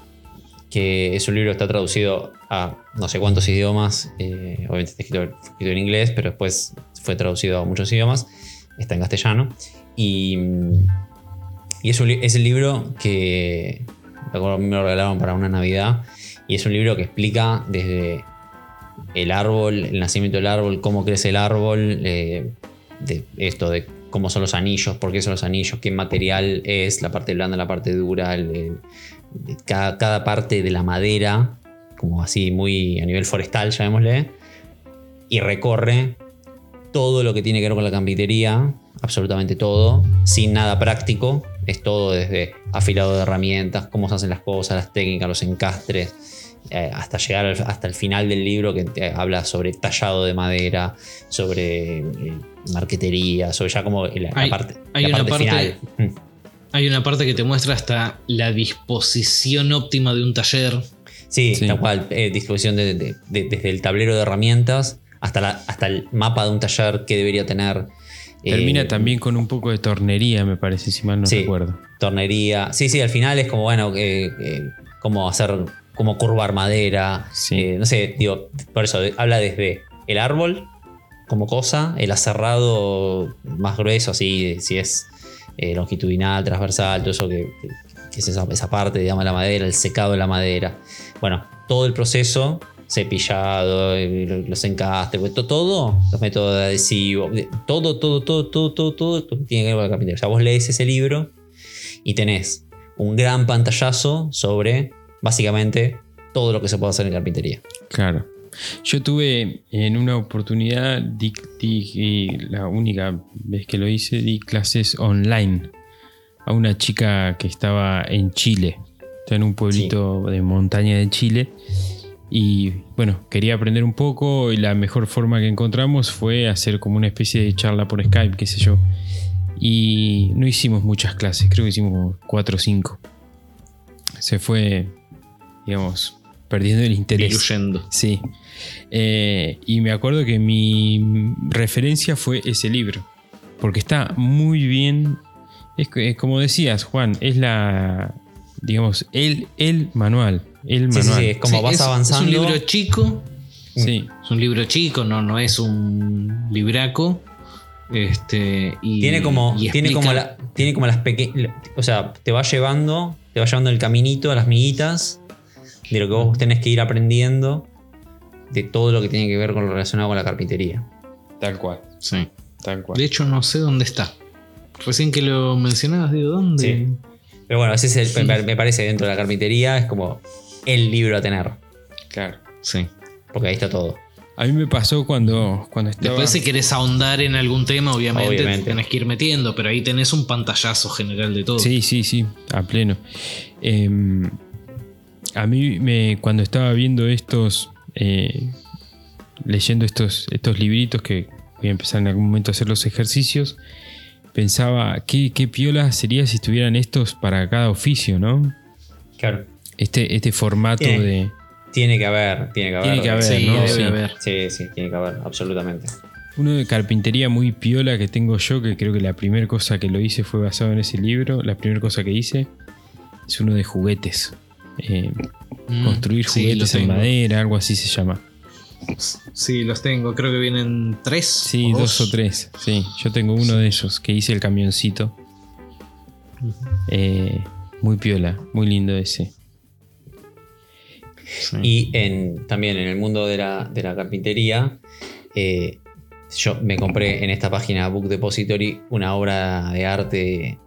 [SPEAKER 3] Que es un libro que está traducido a no sé cuántos idiomas, eh, obviamente está escrito, escrito en inglés, pero después fue traducido a muchos idiomas, está en castellano, y, y es, un es el libro que me lo regalaron para una Navidad, y es un libro que explica desde el árbol, el nacimiento del árbol, cómo crece el árbol, eh, de esto de cómo son los anillos, por qué son los anillos, qué material es, la parte blanda, la parte dura, el- cada, cada parte de la madera, como así muy a nivel forestal, llamémosle, y recorre todo lo que tiene que ver con la carpintería, absolutamente todo, sin nada práctico, es todo desde afilado de herramientas, cómo se hacen las cosas, las técnicas, los encastres, eh, hasta llegar al- hasta el final del libro que te habla sobre tallado de madera, sobre eh, marquetería, sobre ya como la, la
[SPEAKER 2] Hay-
[SPEAKER 3] parte,
[SPEAKER 2] hay
[SPEAKER 3] la
[SPEAKER 2] una
[SPEAKER 3] parte- final.
[SPEAKER 2] Hay una parte que te muestra hasta la disposición óptima de un taller.
[SPEAKER 3] Sí,
[SPEAKER 1] Sí.
[SPEAKER 3] tal cual. eh, distribución de- de- de- desde el tablero de herramientas hasta, la- hasta el mapa de un taller que debería tener. eh,
[SPEAKER 1] Termina también con un poco de tornería, me parece, si mal no
[SPEAKER 3] Sí.
[SPEAKER 1] recuerdo.
[SPEAKER 3] Tornería. Sí, sí, al final es como, bueno, eh, eh, cómo hacer, cómo curvar madera.
[SPEAKER 1] Sí.
[SPEAKER 3] eh, no sé, digo, por eso de- habla desde el árbol como cosa, el aserrado más grueso, así, si es eh, longitudinal, transversal, todo eso que, que es esa, esa parte, digamos, la madera, el secado de la madera. Bueno, todo el proceso, cepillado, eh, los encastes, pues, to- todo, los métodos de adhesivo, todo, todo, todo, todo, todo, todo, todo tiene que ver con la carpintería. O sea, vos lees ese libro y tenés un gran pantallazo sobre básicamente todo lo que se puede hacer en carpintería.
[SPEAKER 1] Claro. Yo tuve en una oportunidad, di, di- y la única vez que lo hice, di clases online a una chica que estaba en Chile, en un pueblito de montaña de Chile. Y bueno, quería aprender un poco y la mejor forma que encontramos fue hacer como una especie de charla por Skype, qué sé yo. Y no hicimos muchas clases, creo que hicimos 4 o 5. Se fue, digamos, perdiendo el interés.
[SPEAKER 2] Diluyendo.
[SPEAKER 1] Sí. Eh, y me acuerdo que mi referencia fue ese libro. Porque está muy bien. Es, como decías, Juan, es la. Digamos, el, el manual. El
[SPEAKER 3] Sí, sí,
[SPEAKER 1] manual.
[SPEAKER 3] sí, es como
[SPEAKER 2] Sí,
[SPEAKER 3] vas
[SPEAKER 2] es-
[SPEAKER 3] avanzando.
[SPEAKER 2] Es un libro chico.
[SPEAKER 1] Sí,
[SPEAKER 2] Es un libro chico, no, no es un libraco. Este, y,
[SPEAKER 3] Tiene como,
[SPEAKER 2] y
[SPEAKER 3] tiene como, la- tiene como las pequeñas. O sea, te va llevando, te va llevando el caminito a las miguitas de lo que vos tenés que ir aprendiendo de todo lo que tiene que ver con lo relacionado con la carpintería.
[SPEAKER 1] tal cual.
[SPEAKER 2] Sí.
[SPEAKER 1] Tal cual.
[SPEAKER 2] De hecho, no sé dónde está. Recién que lo mencionabas, digo, ¿dónde?
[SPEAKER 3] Sí. Pero bueno, ese es el, me- me parece dentro de la carpintería, es como el libro a tener.
[SPEAKER 1] Claro.
[SPEAKER 2] Sí.
[SPEAKER 3] Porque ahí está todo.
[SPEAKER 1] A mí me pasó cuando, cuando estaba.
[SPEAKER 2] Después, si querés ahondar en algún tema, obviamente,
[SPEAKER 3] Obviamente.
[SPEAKER 2] te tenés que ir metiendo, pero ahí tenés un pantallazo general de todo.
[SPEAKER 1] Sí, sí, sí, a pleno. Em, a mí, me, cuando estaba viendo estos, eh, leyendo estos, estos libritos que voy a empezar en algún momento a hacer los ejercicios, pensaba, ¿qué, qué piola sería si estuvieran estos para cada oficio, ¿no?
[SPEAKER 3] Claro.
[SPEAKER 1] Este, este formato
[SPEAKER 3] Tiene-
[SPEAKER 1] de...
[SPEAKER 3] Tiene que haber, tiene que haber.
[SPEAKER 1] Tiene que haber,
[SPEAKER 2] Sí,
[SPEAKER 1] ¿no? Sí.
[SPEAKER 2] haber.
[SPEAKER 3] Sí, sí, tiene que haber, absolutamente.
[SPEAKER 1] Uno de carpintería muy piola que tengo yo, que creo que la primera cosa que lo hice fue basado en ese libro. La primera cosa que hice es uno de juguetes. Eh,
[SPEAKER 2] Mm,
[SPEAKER 1] construir
[SPEAKER 2] sí,
[SPEAKER 1] juguetes
[SPEAKER 2] los
[SPEAKER 1] en madera, algo así se llama.
[SPEAKER 2] Sí, los tengo. Creo que vienen tres.
[SPEAKER 1] Sí,
[SPEAKER 2] o
[SPEAKER 1] dos o tres. Sí, yo tengo uno de esos que hice el camioncito. Eh, muy piola, muy lindo ese.
[SPEAKER 2] Sí.
[SPEAKER 3] Y en, también en el mundo de la, de la carpintería, eh, yo me compré en esta página Book Depository una obra de arte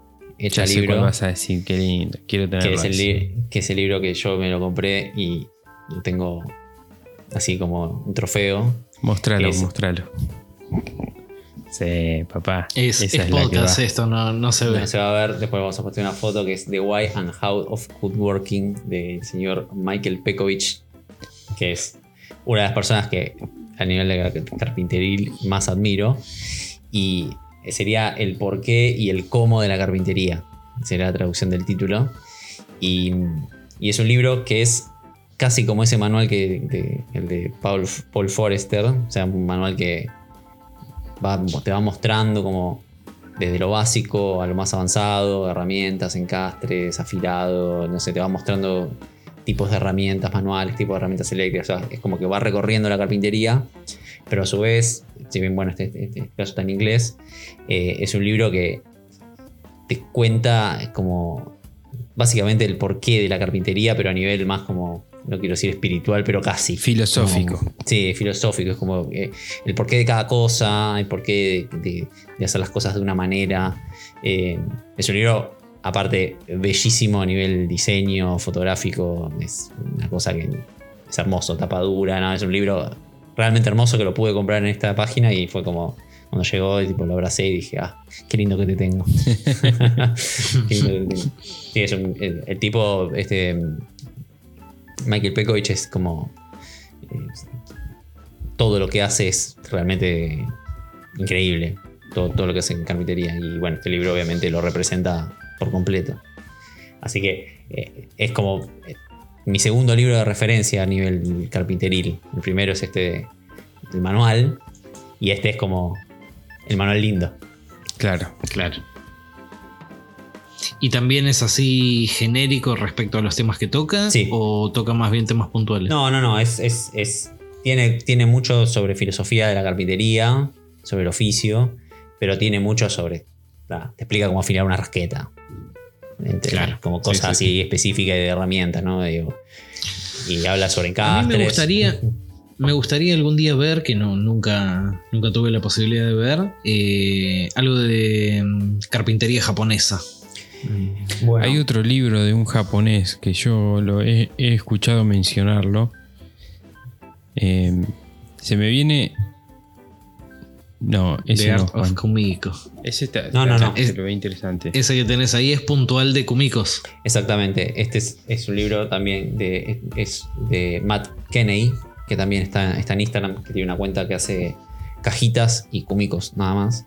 [SPEAKER 3] hecha
[SPEAKER 1] Ya
[SPEAKER 3] libro.
[SPEAKER 1] vas a decir, qué lindo. Quiero
[SPEAKER 3] que
[SPEAKER 1] tenerlo.
[SPEAKER 3] es, el que es el libro que yo me lo compré y lo tengo así como un trofeo.
[SPEAKER 1] Mostralo, mostralo. Sí, papá.
[SPEAKER 2] Es, es
[SPEAKER 1] que
[SPEAKER 2] podcast esto, no, no se ve.
[SPEAKER 3] No se va a ver, después vamos a poner una foto que es The Why and How of Woodworking del señor Michael Pekovic, que es una de las personas que a nivel de car- carpinteril más admiro. Y sería el porqué y el cómo de la carpintería. Sería la traducción del título. Y, es un libro que es casi como ese manual que de- el de Paul, Paul Forrester. O sea, un manual que te va mostrando como desde lo básico a lo más avanzado, herramientas, encastres, afilado, no sé, te va mostrando tipos de herramientas manuales, tipos de herramientas eléctricas, o sea, es como que va recorriendo la carpintería, pero a su vez, si bien bueno, este, este- este caso está en inglés, eh, es un libro que te cuenta como básicamente el porqué de la carpintería, pero a nivel más como, no quiero decir espiritual, pero casi.
[SPEAKER 1] Filosófico.
[SPEAKER 3] Como- sí, filosófico. Es como eh, el porqué de cada cosa, el porqué de, de- de hacer las cosas de una manera. Eh, es un libro, aparte, bellísimo a nivel diseño, fotográfico. Es una cosa que es hermoso, tapa dura. ¿no? Es un libro realmente hermoso que lo pude comprar en esta página y fue como. Cuando llegó, tipo, lo abracé y dije, ah, qué lindo que te tengo. Qué lindo que te tengo. Sí, es un- el, el tipo, este, Michael Pekovic es como. eh, todo lo que hace es realmente increíble. Todo, todo lo que hace en carpintería. Y bueno, este libro obviamente lo representa por completo. Así que eh, es como eh, mi segundo libro de referencia a nivel carpinteril. El primero es este, el manual. Y este es como el manual lindo.
[SPEAKER 1] Claro.
[SPEAKER 2] Claro. ¿Y también es así genérico respecto a los temas que toca?
[SPEAKER 3] Sí.
[SPEAKER 2] ¿O toca más bien temas puntuales?
[SPEAKER 3] No, no, no. Es, es, es- tiene, tiene mucho sobre filosofía de la carpintería, sobre el oficio, pero tiene mucho sobre. Ah, te explica cómo afilar una rasqueta. Entre-
[SPEAKER 2] Claro.
[SPEAKER 3] Como
[SPEAKER 2] Sí,
[SPEAKER 3] cosas
[SPEAKER 2] sí,
[SPEAKER 3] así específicas de herramientas, ¿no? Digo, y habla sobre
[SPEAKER 2] A
[SPEAKER 3] encastres.
[SPEAKER 2] mí me gustaría, me gustaría algún día ver, que no, nunca, nunca tuve la posibilidad de ver, eh, algo de mm, carpintería japonesa.
[SPEAKER 3] Bueno,
[SPEAKER 1] Hay otro libro de un japonés que yo lo he, he escuchado mencionarlo. Eh, se me viene. No, ese no, Juan.
[SPEAKER 2] of Kumiko.
[SPEAKER 1] Ese está,
[SPEAKER 3] No, no, no.
[SPEAKER 1] Ve interesante.
[SPEAKER 2] Ese que tenés ahí es puntual de Kumikos.
[SPEAKER 3] Exactamente. Este es, es un libro también de, es de Matt Kenney, que también está, está en Instagram, que tiene una cuenta que hace cajitas y cómicos, nada más.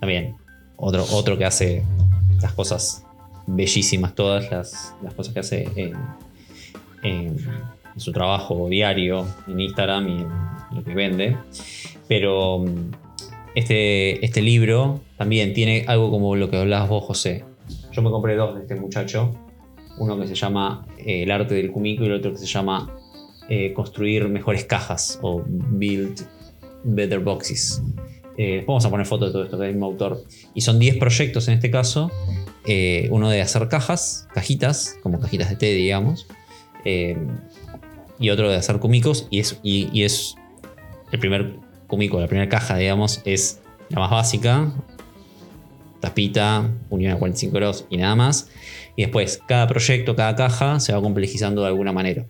[SPEAKER 3] También otro, otro que hace las cosas bellísimas, todas las, las cosas que hace en, en- en su trabajo diario, en Instagram y en lo que vende. Pero mm, este, este libro también tiene algo como lo que hablabas vos, José. Yo me compré dos de este muchacho. Uno que se llama eh, El arte del cumico y el otro que se llama eh, Construir mejores cajas o Build Better Boxes. Eh, vamos a poner fotos de todo esto que es el mismo autor. Y son 10 proyectos en este caso. Eh, uno de hacer cajas, cajitas, como cajitas de té, digamos. Y otro de hacer cumicos. Y es, y es el primer cumico, la primera caja, digamos, es la más básica. Tapita, unión a 45 grados y nada más. Y después, cada proyecto, cada caja se va complejizando de alguna manera.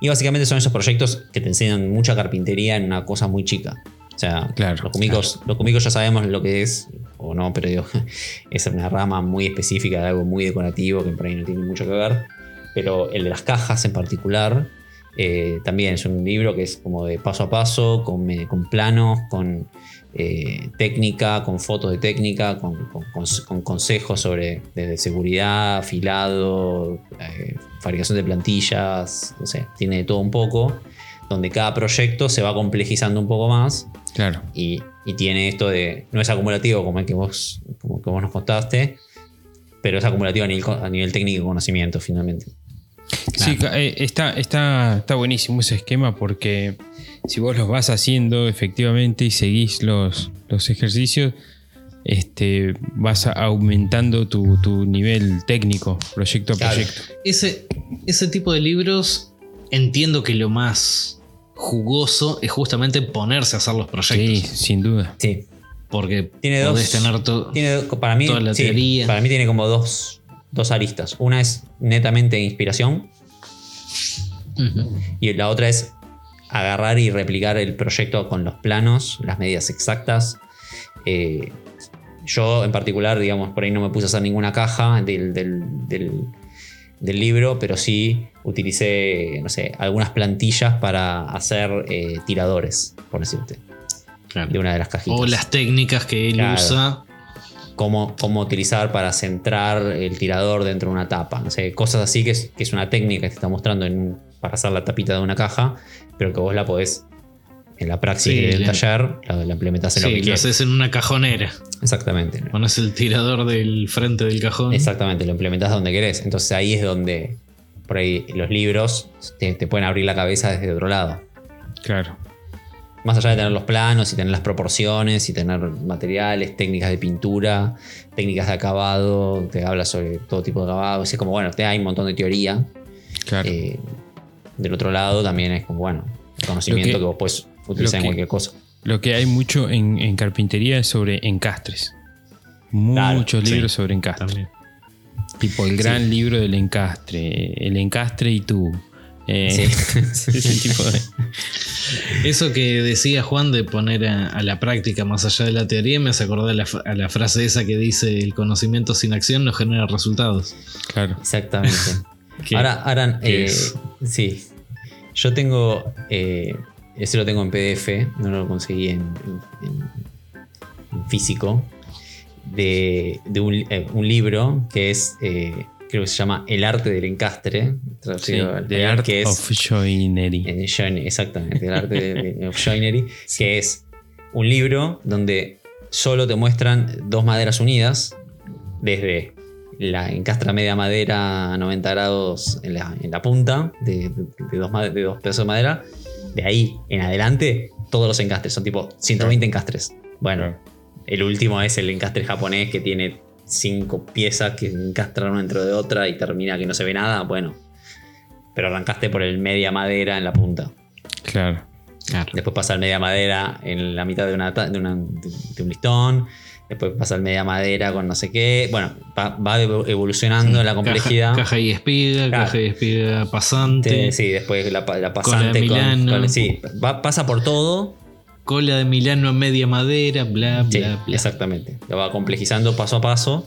[SPEAKER 3] Y básicamente son esos proyectos que te enseñan mucha carpintería en una cosa muy chica. O sea,
[SPEAKER 1] Claro,
[SPEAKER 3] los, cómicos, los cómicos ya sabemos lo que es, o no, pero digo, es una rama muy específica de algo muy decorativo que por ahí no tiene mucho que ver. Pero el de las cajas en particular Eh, también es un libro que es como de paso a paso, con, eh, con planos, con eh, técnica, con fotos de técnica, con, con- con- con consejos sobre desde seguridad, afilado, eh, fabricación de plantillas, no sé, tiene de todo un poco, donde cada proyecto se va complejizando un poco más
[SPEAKER 1] Claro.
[SPEAKER 3] y, y tiene esto de. No es acumulativo como el que vos, como que vos nos contaste, pero es acumulativo a nivel, a nivel técnico y conocimiento, finalmente.
[SPEAKER 1] Sí, eh, está, está, está buenísimo ese esquema porque si vos los vas haciendo efectivamente y seguís los, los ejercicios, este, vas aumentando tu, tu nivel técnico, proyecto a
[SPEAKER 3] Claro.
[SPEAKER 1] proyecto.
[SPEAKER 2] Ese, ese tipo de libros entiendo que lo más jugoso es justamente ponerse a hacer los
[SPEAKER 1] Sí,
[SPEAKER 2] proyectos.
[SPEAKER 1] sin duda.
[SPEAKER 3] Sí.
[SPEAKER 2] Porque
[SPEAKER 3] Tiene
[SPEAKER 2] podés
[SPEAKER 3] dos-
[SPEAKER 2] tener todo.
[SPEAKER 3] Tiene, para, mí,
[SPEAKER 2] Toda la
[SPEAKER 3] sí,
[SPEAKER 2] teoría.
[SPEAKER 3] para mí tiene como dos, dos aristas. Una es netamente inspiración y la otra es agarrar y replicar el proyecto con los planos, las medidas exactas. Eh, yo en particular, digamos, por ahí no me puse a hacer ninguna caja del, del- del- del libro, pero sí utilicé, no sé, algunas plantillas para hacer eh, tiradores, por decirte,
[SPEAKER 2] Claro.
[SPEAKER 3] de una de las cajitas.
[SPEAKER 2] O las técnicas que él
[SPEAKER 3] Claro.
[SPEAKER 2] usa.
[SPEAKER 3] Cómo, cómo utilizar para centrar el tirador dentro de una tapa. No sé, cosas así que es, que es una técnica que te está mostrando en para hacer la tapita de una caja, pero que vos la podés en la praxis
[SPEAKER 2] Sí,
[SPEAKER 3] del
[SPEAKER 2] la-
[SPEAKER 3] taller, la, la implementás en lo
[SPEAKER 2] Sí,
[SPEAKER 3] que
[SPEAKER 2] lo
[SPEAKER 3] quieras.
[SPEAKER 2] haces en una cajonera.
[SPEAKER 3] Exactamente.
[SPEAKER 2] Pones el tirador del frente del cajón.
[SPEAKER 3] Exactamente, lo implementás donde querés. Entonces ahí es donde por ahí los libros te, te pueden abrir la cabeza desde otro lado.
[SPEAKER 1] Claro.
[SPEAKER 3] Más allá de tener los planos y tener las proporciones y tener materiales, técnicas de pintura, técnicas de acabado, te habla sobre todo tipo de acabado. Es como, bueno, te hay un montón de teoría.
[SPEAKER 1] Claro.
[SPEAKER 3] Eh, del otro lado también es como, bueno, el conocimiento que,
[SPEAKER 1] que-
[SPEAKER 3] vos puedes utilizar en cualquier cosa.
[SPEAKER 1] Lo que hay mucho en, en carpintería es sobre encastres.
[SPEAKER 3] Claro,
[SPEAKER 1] Muchos
[SPEAKER 2] sí.
[SPEAKER 1] libros sobre encastres.
[SPEAKER 2] También.
[SPEAKER 1] Tipo el gran libro del encastre. El encastre y tú. Eh,
[SPEAKER 3] Sí.
[SPEAKER 1] ese tipo de.
[SPEAKER 2] Eso que decía Juan de poner a, a la práctica más allá de la teoría me hace acordar a la, fa- a la frase esa que dice el conocimiento sin acción no genera resultados.
[SPEAKER 1] Claro.
[SPEAKER 3] Exactamente. Ahora, ahora eh,
[SPEAKER 2] es-
[SPEAKER 3] sí. Yo tengo. eh, ese lo tengo en PDF, no lo conseguí en, en- en- en físico. De, de un, eh, un libro que es. eh, creo que se llama El arte del encastre.
[SPEAKER 1] Sí, Art
[SPEAKER 3] que es,
[SPEAKER 1] of Joinery.
[SPEAKER 3] Eh, join- exactamente, el arte de, de- of joinery, que es un libro donde solo te muestran dos maderas unidas, desde la encastra media madera a 90 grados en la, en la punta de, de- de dos, de dos pedazos de madera, de ahí en adelante todos los encastres, son tipo 120 encastres. Bueno, el último es el encastre japonés que tiene cinco piezas que encastran una dentro de otra y termina que no se ve nada, bueno. Pero arrancaste por el media madera en la punta.
[SPEAKER 1] Claro.
[SPEAKER 2] Claro.
[SPEAKER 3] Después pasa el media madera en la mitad de, una, de, una- de- de un listón. Después pasa el media madera con no sé qué. Bueno, va, va evo- evolucionando la complejidad.
[SPEAKER 2] Caja, caja y espiga,
[SPEAKER 3] Claro.
[SPEAKER 2] caja y espiga pasante,
[SPEAKER 3] Sí, sí, después la, la pasante con.
[SPEAKER 2] Milano.
[SPEAKER 3] con- sí, va- pasa por todo.
[SPEAKER 2] Cola de Milano a media madera, bla,
[SPEAKER 3] Sí,
[SPEAKER 2] bla, bla.
[SPEAKER 3] exactamente. Lo va complejizando paso a paso.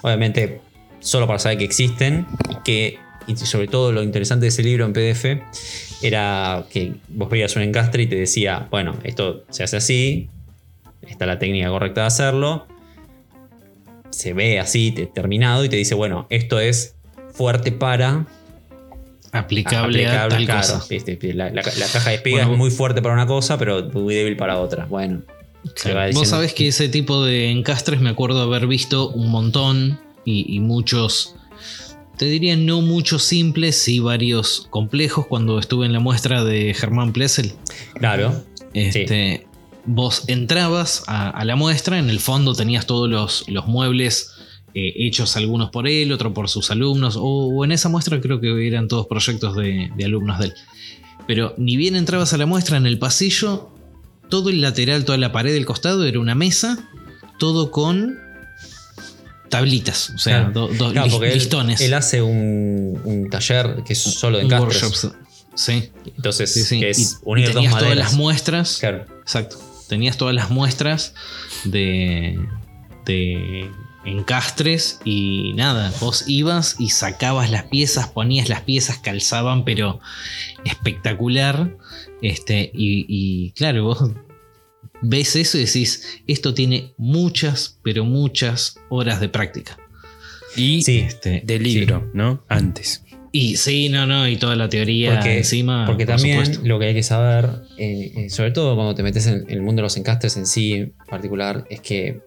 [SPEAKER 3] Obviamente, solo para saber que existen. Y que, y sobre todo, lo interesante de ese libro en PDF era que vos veías un encastre y te decía: Bueno, esto se hace así. Está la técnica correcta de hacerlo. Se ve así, te- terminado, y te dice: Bueno, esto es fuerte para
[SPEAKER 2] Aplicable, a
[SPEAKER 3] aplicable,
[SPEAKER 2] tal
[SPEAKER 3] claro,
[SPEAKER 2] cosa.
[SPEAKER 3] viste, La, la- la caja de espiga
[SPEAKER 2] Bueno,
[SPEAKER 3] es muy fuerte para una cosa, pero muy débil para otra. Bueno,
[SPEAKER 2] Vos sabés que ese tipo de encastres me acuerdo haber visto un montón y, y muchos, te diría no muchos simples, sí varios complejos cuando estuve en la muestra de Germán Plessel.
[SPEAKER 3] Claro,
[SPEAKER 2] Este, Vos entrabas a, a la muestra, en el fondo tenías todos los, los muebles eh, hechos algunos por él, otros por sus alumnos, o, o en esa muestra creo que eran todos proyectos de, de alumnos de él. Pero ni bien entrabas a la muestra en el pasillo, todo el lateral, toda la pared del costado era una mesa, todo con tablitas, o sea,
[SPEAKER 3] Claro.
[SPEAKER 2] dos
[SPEAKER 3] Claro, él,
[SPEAKER 2] listones.
[SPEAKER 3] él hace un, un taller que es solo de
[SPEAKER 2] un
[SPEAKER 3] encastres.
[SPEAKER 2] workshop, Sí,
[SPEAKER 3] Entonces,
[SPEAKER 2] sí, sí.
[SPEAKER 3] que
[SPEAKER 2] Y-
[SPEAKER 3] es
[SPEAKER 2] y
[SPEAKER 3] unir dos
[SPEAKER 2] tenías todas las muestras.
[SPEAKER 3] Claro.
[SPEAKER 2] Exacto. Tenías todas las muestras de, de encastres y nada, vos ibas y sacabas las piezas, ponías las piezas, calzaban, pero espectacular. Este, y, y claro, vos ves eso y decís, esto tiene muchas, pero muchas horas de práctica.
[SPEAKER 1] Y
[SPEAKER 3] Sí,
[SPEAKER 2] Este,
[SPEAKER 1] de libro, ¿no? Antes.
[SPEAKER 2] y sí, no, no, y toda la teoría
[SPEAKER 3] Porque,
[SPEAKER 2] encima.
[SPEAKER 3] porque
[SPEAKER 2] por
[SPEAKER 3] también
[SPEAKER 2] supuesto.
[SPEAKER 3] lo que hay que saber, eh, eh, sobre todo cuando te metes en el mundo de los encastres en sí en particular, es que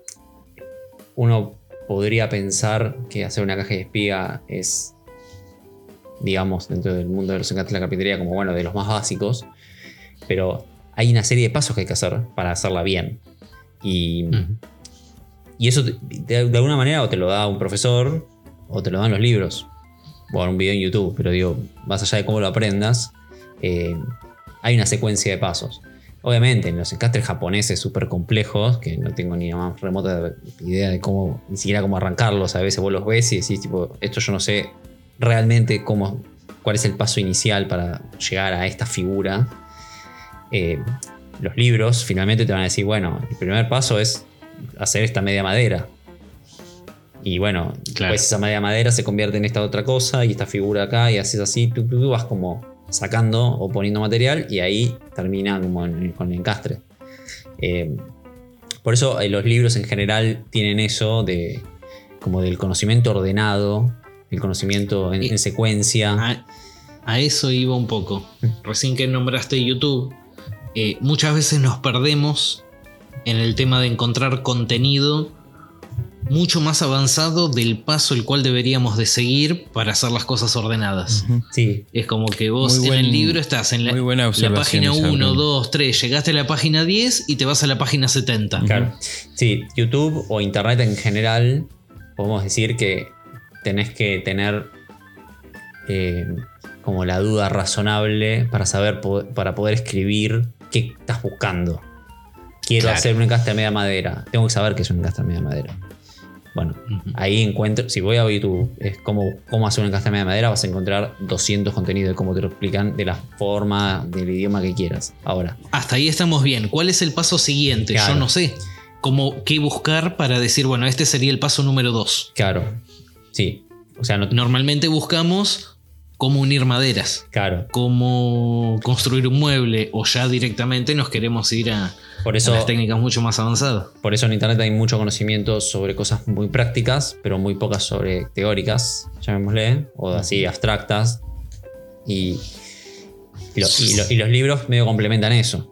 [SPEAKER 3] uno podría pensar que hacer una caja de espiga es, digamos, dentro del mundo de los encastres de la carpintería, como bueno, de los más básicos, pero hay una serie de pasos que hay que hacer para hacerla bien. Y, y eso te- de, de alguna manera o te lo da un profesor o te lo dan los libros o un video en YouTube, pero digo, más allá de cómo lo aprendas, eh, hay una secuencia de pasos. Obviamente, en los encastres japoneses súper complejos, que no tengo ni la más remota idea de cómo, ni siquiera cómo arrancarlos, a veces vos los ves y decís, tipo, esto yo no sé realmente cómo, cuál es el paso inicial para llegar a esta figura. Eh, los libros finalmente te van a decir, bueno, el primer paso es hacer esta media madera. Y bueno,
[SPEAKER 2] Claro.
[SPEAKER 3] pues esa media madera se convierte en esta otra cosa y esta figura acá y haces así, tú, tú, tú vas como sacando o poniendo material y ahí termina como en- con el encastre. Eh, por eso eh, los libros en general tienen eso de como del conocimiento ordenado, el conocimiento en,
[SPEAKER 2] Y-
[SPEAKER 3] en secuencia.
[SPEAKER 2] A, a eso iba un poco. Recién que nombraste YouTube, eh, muchas veces nos perdemos en el tema de encontrar contenido mucho más avanzado del paso el cual deberíamos de seguir para hacer las cosas ordenadas.
[SPEAKER 3] Sí,
[SPEAKER 2] Es como que vos en el libro estás en la, página
[SPEAKER 1] esa,
[SPEAKER 2] 1,
[SPEAKER 1] Bruno.
[SPEAKER 2] 2, 3, llegaste a la página 10 y te vas a la página 70.
[SPEAKER 3] Claro. Sí, YouTube o Internet en general, podemos decir que tenés que tener eh, como la duda razonable para saber, para poder escribir qué estás buscando. Quiero
[SPEAKER 2] Claro.
[SPEAKER 3] hacer un encastre a media madera. Tengo que saber qué es un encastre a media madera. Bueno, ahí encuentro, si voy a YouTube, es cómo, cómo hacer un encastre a media madera, vas a encontrar 200 contenidos de cómo te lo explican, de la forma, del idioma que quieras. Ahora,
[SPEAKER 2] Hasta ahí estamos bien. ¿Cuál es el paso siguiente?
[SPEAKER 3] Claro.
[SPEAKER 2] Yo no sé. Como qué buscar para decir, bueno, este sería el paso número 2.
[SPEAKER 3] claro, sí. O sea, no,
[SPEAKER 2] Normalmente buscamos cómo unir maderas,
[SPEAKER 3] claro.
[SPEAKER 2] cómo construir un mueble o ya directamente nos queremos ir a,
[SPEAKER 3] Por
[SPEAKER 2] a
[SPEAKER 3] eso,
[SPEAKER 2] las técnicas mucho más avanzadas.
[SPEAKER 3] por eso en internet hay mucho conocimiento sobre cosas muy prácticas, pero muy pocas sobre teóricas, llamémosle, o así abstractas. Y, y, lo- y lo- y los libros medio complementan eso.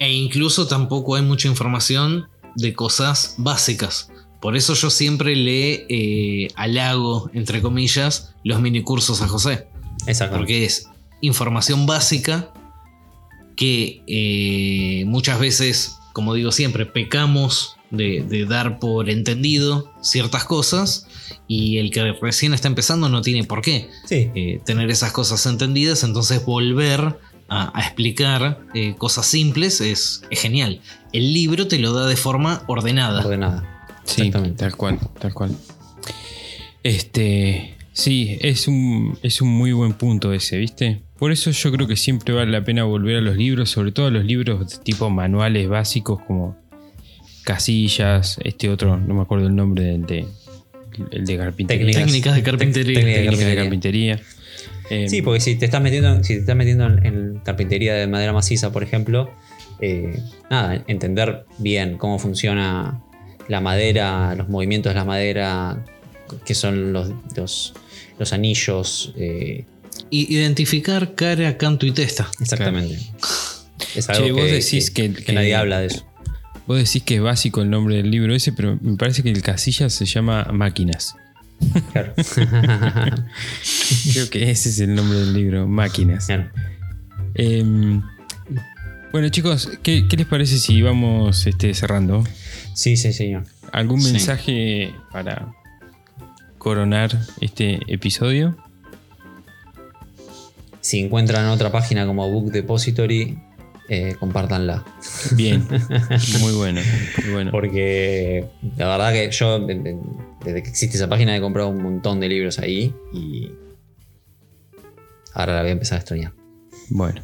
[SPEAKER 2] E incluso tampoco hay mucha información de cosas básicas. Por eso yo siempre le eh, halago, entre comillas, los minicursos a José.
[SPEAKER 3] Exacto.
[SPEAKER 2] Porque es información básica que eh, muchas veces, como digo siempre, pecamos de, de dar por entendido ciertas cosas y el que recién está empezando no tiene por qué
[SPEAKER 3] Sí,
[SPEAKER 2] eh, tener esas cosas entendidas, entonces volver a, a explicar eh, cosas simples es, es genial. El libro te lo da de forma ordenada.
[SPEAKER 3] ordenada.
[SPEAKER 1] Sí, tal cual, tal cual. Este, sí, es un, es un muy buen punto ese, ¿viste? Por eso yo creo que siempre vale la pena volver a los libros, sobre todo a los libros de tipo manuales básicos como Casillas, este otro, no me acuerdo el nombre del de, el de carpintería.
[SPEAKER 3] Técnicas.
[SPEAKER 2] De carpintería.
[SPEAKER 3] Técnicas de carpintería.
[SPEAKER 1] carpintería. Eh,
[SPEAKER 3] Sí, porque si te estás metiendo, si te estás metiendo en, en carpintería de madera maciza, por ejemplo, eh, nada, entender bien cómo funciona la madera, los movimientos de la madera, qué son los, los, los anillos, eh,
[SPEAKER 2] Y identificar cara, canto y testa.
[SPEAKER 3] exactamente. Es algo
[SPEAKER 1] Che, vos
[SPEAKER 3] que,
[SPEAKER 1] decís que-
[SPEAKER 3] que
[SPEAKER 1] que-
[SPEAKER 3] nadie habla de eso.
[SPEAKER 1] Vos decís que es básico el nombre del libro ese, pero me parece que el Casillas se llama Máquinas.
[SPEAKER 3] Claro.
[SPEAKER 1] Creo que ese es el nombre del libro, Máquinas.
[SPEAKER 3] Claro.
[SPEAKER 1] Em, bueno, chicos, ¿qué, qué les parece si vamos este, cerrando?
[SPEAKER 3] Sí, sí, señor.
[SPEAKER 1] ¿Algún
[SPEAKER 2] Sí.
[SPEAKER 1] mensaje para coronar este episodio?
[SPEAKER 3] Si encuentran otra página como Book Depository, eh, compártanla.
[SPEAKER 1] Bien, muy bueno, muy bueno.
[SPEAKER 3] Porque la verdad que yo, de- de- desde que existe esa página, he comprado un montón de libros ahí y ahora la voy a empezar a extrañar.
[SPEAKER 1] Bueno,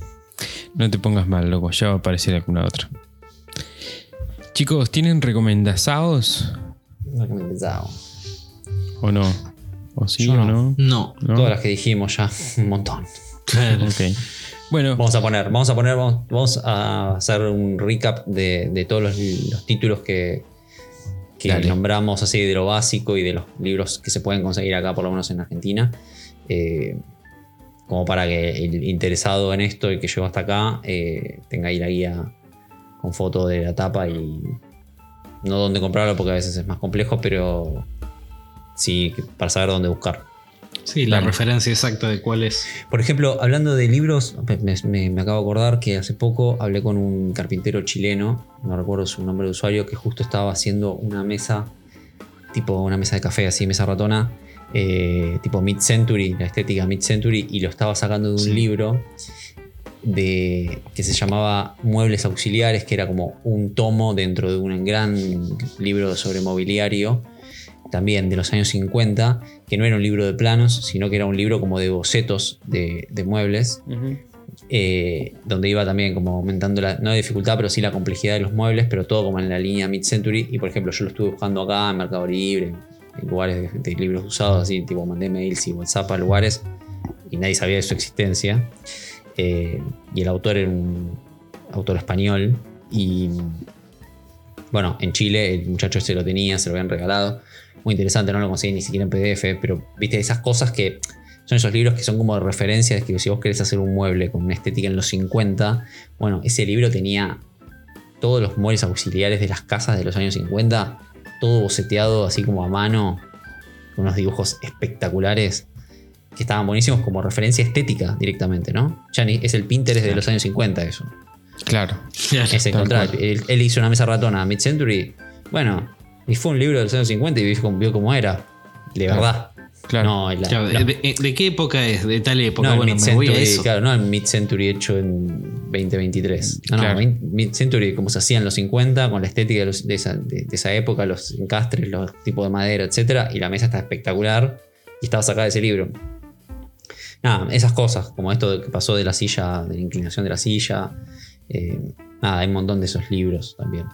[SPEAKER 1] no te pongas mal, loco, ya va a aparecer alguna otra. Chicos, ¿tienen recomendazados
[SPEAKER 3] pensaba.
[SPEAKER 1] ¿O no? ¿O sí
[SPEAKER 3] Yo
[SPEAKER 1] o
[SPEAKER 3] no.
[SPEAKER 1] no?
[SPEAKER 2] No.
[SPEAKER 1] ¿No?
[SPEAKER 3] Todas las que dijimos ya, un montón.
[SPEAKER 2] Claro.
[SPEAKER 1] Ok. Bueno,
[SPEAKER 3] Vamos a poner, vamos a poner, vamos, vamos a hacer un recap de, de todos los, los títulos que, que
[SPEAKER 1] Dale.
[SPEAKER 3] nombramos así de lo básico y de los libros que se pueden conseguir acá, por lo menos en Argentina. Eh, como para que el interesado en esto, el que llegó hasta acá, eh, tenga ahí la guía con foto de la tapa y no dónde comprarlo porque a veces es más complejo, pero sí para saber dónde buscar.
[SPEAKER 2] Sí, la referencia exacta de cuál es.
[SPEAKER 3] Por ejemplo, hablando de libros, me, me- me acabo de acordar que hace poco hablé con un carpintero chileno, no recuerdo su nombre de usuario, que justo estaba haciendo una mesa, tipo una mesa de café, así, mesa ratona, eh, tipo mid-century, la estética mid-century, y lo estaba sacando de un
[SPEAKER 2] Sí.
[SPEAKER 3] libro de, que se llamaba Muebles Auxiliares, que era como un tomo dentro de un gran libro sobre mobiliario, también de los años 50, que no era un libro de planos, sino que era un libro como de bocetos de, de muebles,
[SPEAKER 1] ujú.
[SPEAKER 3] eh, donde iba también como aumentando la, no la dificultad, pero sí la complejidad de los muebles, pero todo como en la línea mid-century. Y por ejemplo, yo lo estuve buscando acá en Mercado Libre, en lugares de, de libros usados, así, tipo mandé mails y WhatsApp a lugares, y nadie sabía de su existencia. Eh, y el autor era un autor español, y bueno, en Chile el muchacho este lo tenía, se lo habían regalado. Muy interesante, no lo conseguí ni siquiera en PDF, pero viste esas cosas que son esos libros que son como de referencia, que si vos querés hacer un mueble con una estética en los 50, bueno, ese libro tenía todos los muebles auxiliares de las casas de los años 50, todo boceteado así como a mano, con unos dibujos espectaculares que estaban buenísimos como referencia estética directamente, ¿no? Ya ni- es el Pinterest de los años 50 eso.
[SPEAKER 1] Claro.
[SPEAKER 3] Es encontrar. Él, él hizo una mesa ratona mid-century. Bueno, y fue un libro de los años 50 y vio cómo, vio cómo era. De
[SPEAKER 1] Claro.
[SPEAKER 3] verdad.
[SPEAKER 1] Claro.
[SPEAKER 3] No, la-
[SPEAKER 2] Claro,
[SPEAKER 3] la-
[SPEAKER 2] de, de- de qué época es? De tal época.
[SPEAKER 3] no
[SPEAKER 2] me voy a
[SPEAKER 3] mid-century,
[SPEAKER 2] eso.
[SPEAKER 3] claro, no el mid-century hecho en 2023. No,
[SPEAKER 1] Claro.
[SPEAKER 3] no, mid- mid-century como se hacía en los 50, con la estética de, los- de esa, de- de esa época, los encastres, los tipos de madera, etc. Y la mesa está espectacular y estaba sacada de ese libro. Nada, esas cosas, como esto de que pasó de la silla, de la inclinación de la silla. eh, nada, hay un montón de esos libros también.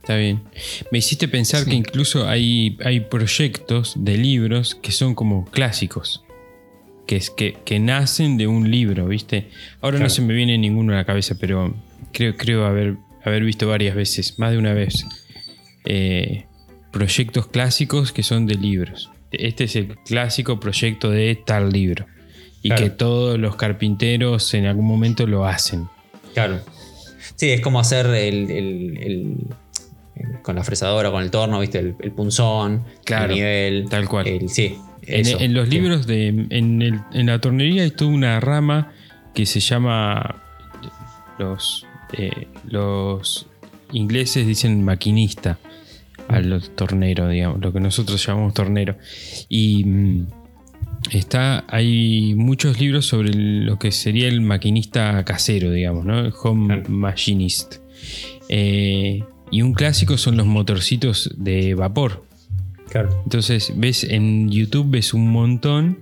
[SPEAKER 1] Está bien. Me hiciste pensar
[SPEAKER 2] Sí.
[SPEAKER 1] que incluso hay, hay proyectos de libros que son como clásicos. Que, es, que, que nacen de un libro, ¿viste? Ahora no se me viene ninguno a la cabeza, pero creo, creo haber, haber visto varias veces, más de una vez, eh, proyectos clásicos que son de libros. Este es el clásico proyecto de tal libro. Y
[SPEAKER 3] Claro.
[SPEAKER 1] que todos los carpinteros en algún momento lo hacen.
[SPEAKER 3] Claro. Sí, es como hacer el, el- con la fresadora, con el torno, ¿viste? El, el punzón,
[SPEAKER 1] Claro,
[SPEAKER 3] el nivel.
[SPEAKER 1] tal cual.
[SPEAKER 3] el- sí.
[SPEAKER 1] En,
[SPEAKER 3] eso.
[SPEAKER 1] en los
[SPEAKER 3] Sí.
[SPEAKER 1] libros de. En, el- en la tornería hay toda una rama que se llama. Los. eh, los ingleses dicen maquinista al tornero, digamos, lo que nosotros llamamos tornero. Y mm, está, hay muchos libros sobre lo que sería el maquinista casero, digamos, ¿no? El home
[SPEAKER 3] Claro.
[SPEAKER 1] machinist. Eh, y un clásico son los motorcitos de vapor.
[SPEAKER 3] Claro.
[SPEAKER 1] Entonces, ves en YouTube, ves un montón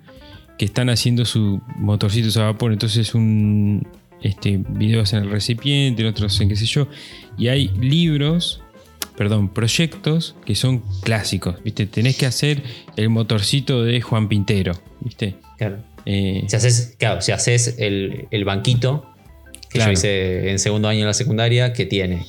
[SPEAKER 1] que están haciendo sus motorcitos a vapor. Entonces, un este, videos en el recipiente, otros en qué sé yo. Y hay libros, perdón, proyectos que son clásicos. ¿Viste? Tenés que hacer el motorcito de Juan Pintero. ¿Viste?
[SPEAKER 3] Claro.
[SPEAKER 1] Eh,
[SPEAKER 3] Si haces, claro, si haces el, el banquito, que
[SPEAKER 1] Claro.
[SPEAKER 3] yo hice en segundo año en la secundaria, que tiene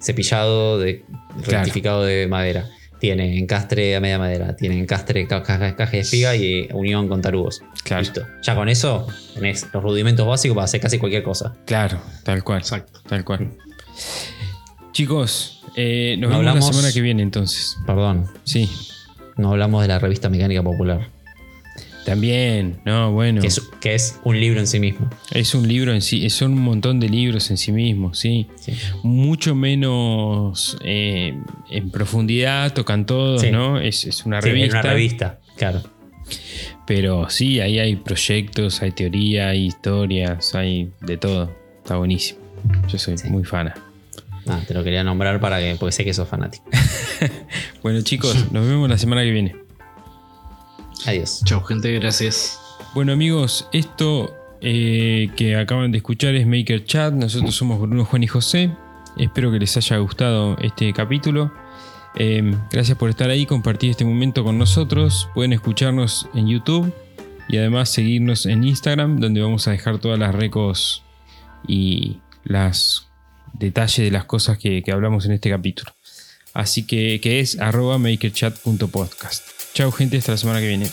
[SPEAKER 3] cepillado de
[SPEAKER 1] Claro.
[SPEAKER 3] rectificado de madera. Tiene encastre a media madera, tiene encastre ca- ca- caja de espiga y unión con tarugos.
[SPEAKER 1] Claro.
[SPEAKER 3] Listo. Ya con eso tenés los rudimentos básicos para hacer casi cualquier cosa.
[SPEAKER 1] claro, tal cual.
[SPEAKER 2] Exacto.
[SPEAKER 1] Tal cual. Chicos, eh, nos
[SPEAKER 3] No
[SPEAKER 1] vemos
[SPEAKER 3] hablamos-
[SPEAKER 1] la semana que viene entonces.
[SPEAKER 3] Perdón,
[SPEAKER 1] Sí,
[SPEAKER 3] no hablamos de la revista Mecánica Popular,
[SPEAKER 1] también. No, bueno.
[SPEAKER 3] que, es, que es un libro en sí mismo.
[SPEAKER 1] Es un libro en sí, son un montón de libros en sí mismos, sí.
[SPEAKER 3] Sí.
[SPEAKER 1] Mucho menos eh, en profundidad, tocan todos,
[SPEAKER 3] Sí.
[SPEAKER 1] ¿no? Es, es una
[SPEAKER 3] Sí,
[SPEAKER 1] revista.
[SPEAKER 3] una revista, claro.
[SPEAKER 1] Pero sí, ahí hay proyectos, hay teoría, hay historias, hay de todo. Está buenísimo. Yo soy muy fana.
[SPEAKER 3] Ah, te lo quería nombrar para que, porque sé que sos fanático.
[SPEAKER 1] Bueno, chicos, nos vemos la semana que viene.
[SPEAKER 3] Adiós.
[SPEAKER 2] Chau, gente, gracias.
[SPEAKER 1] Bueno, amigos, esto eh, que acaban de escuchar es Maker Chat. Nosotros somos Bruno, Juan y José. Espero que les haya gustado este capítulo. Eh, gracias por estar ahí, compartir este momento con nosotros. Pueden escucharnos en YouTube y además seguirnos en Instagram, donde vamos a dejar todas las recos y las detalles de las cosas que, que hablamos en este capítulo. Así que, que es arroba makerchat.podcast. Chao gente, hasta la semana que viene.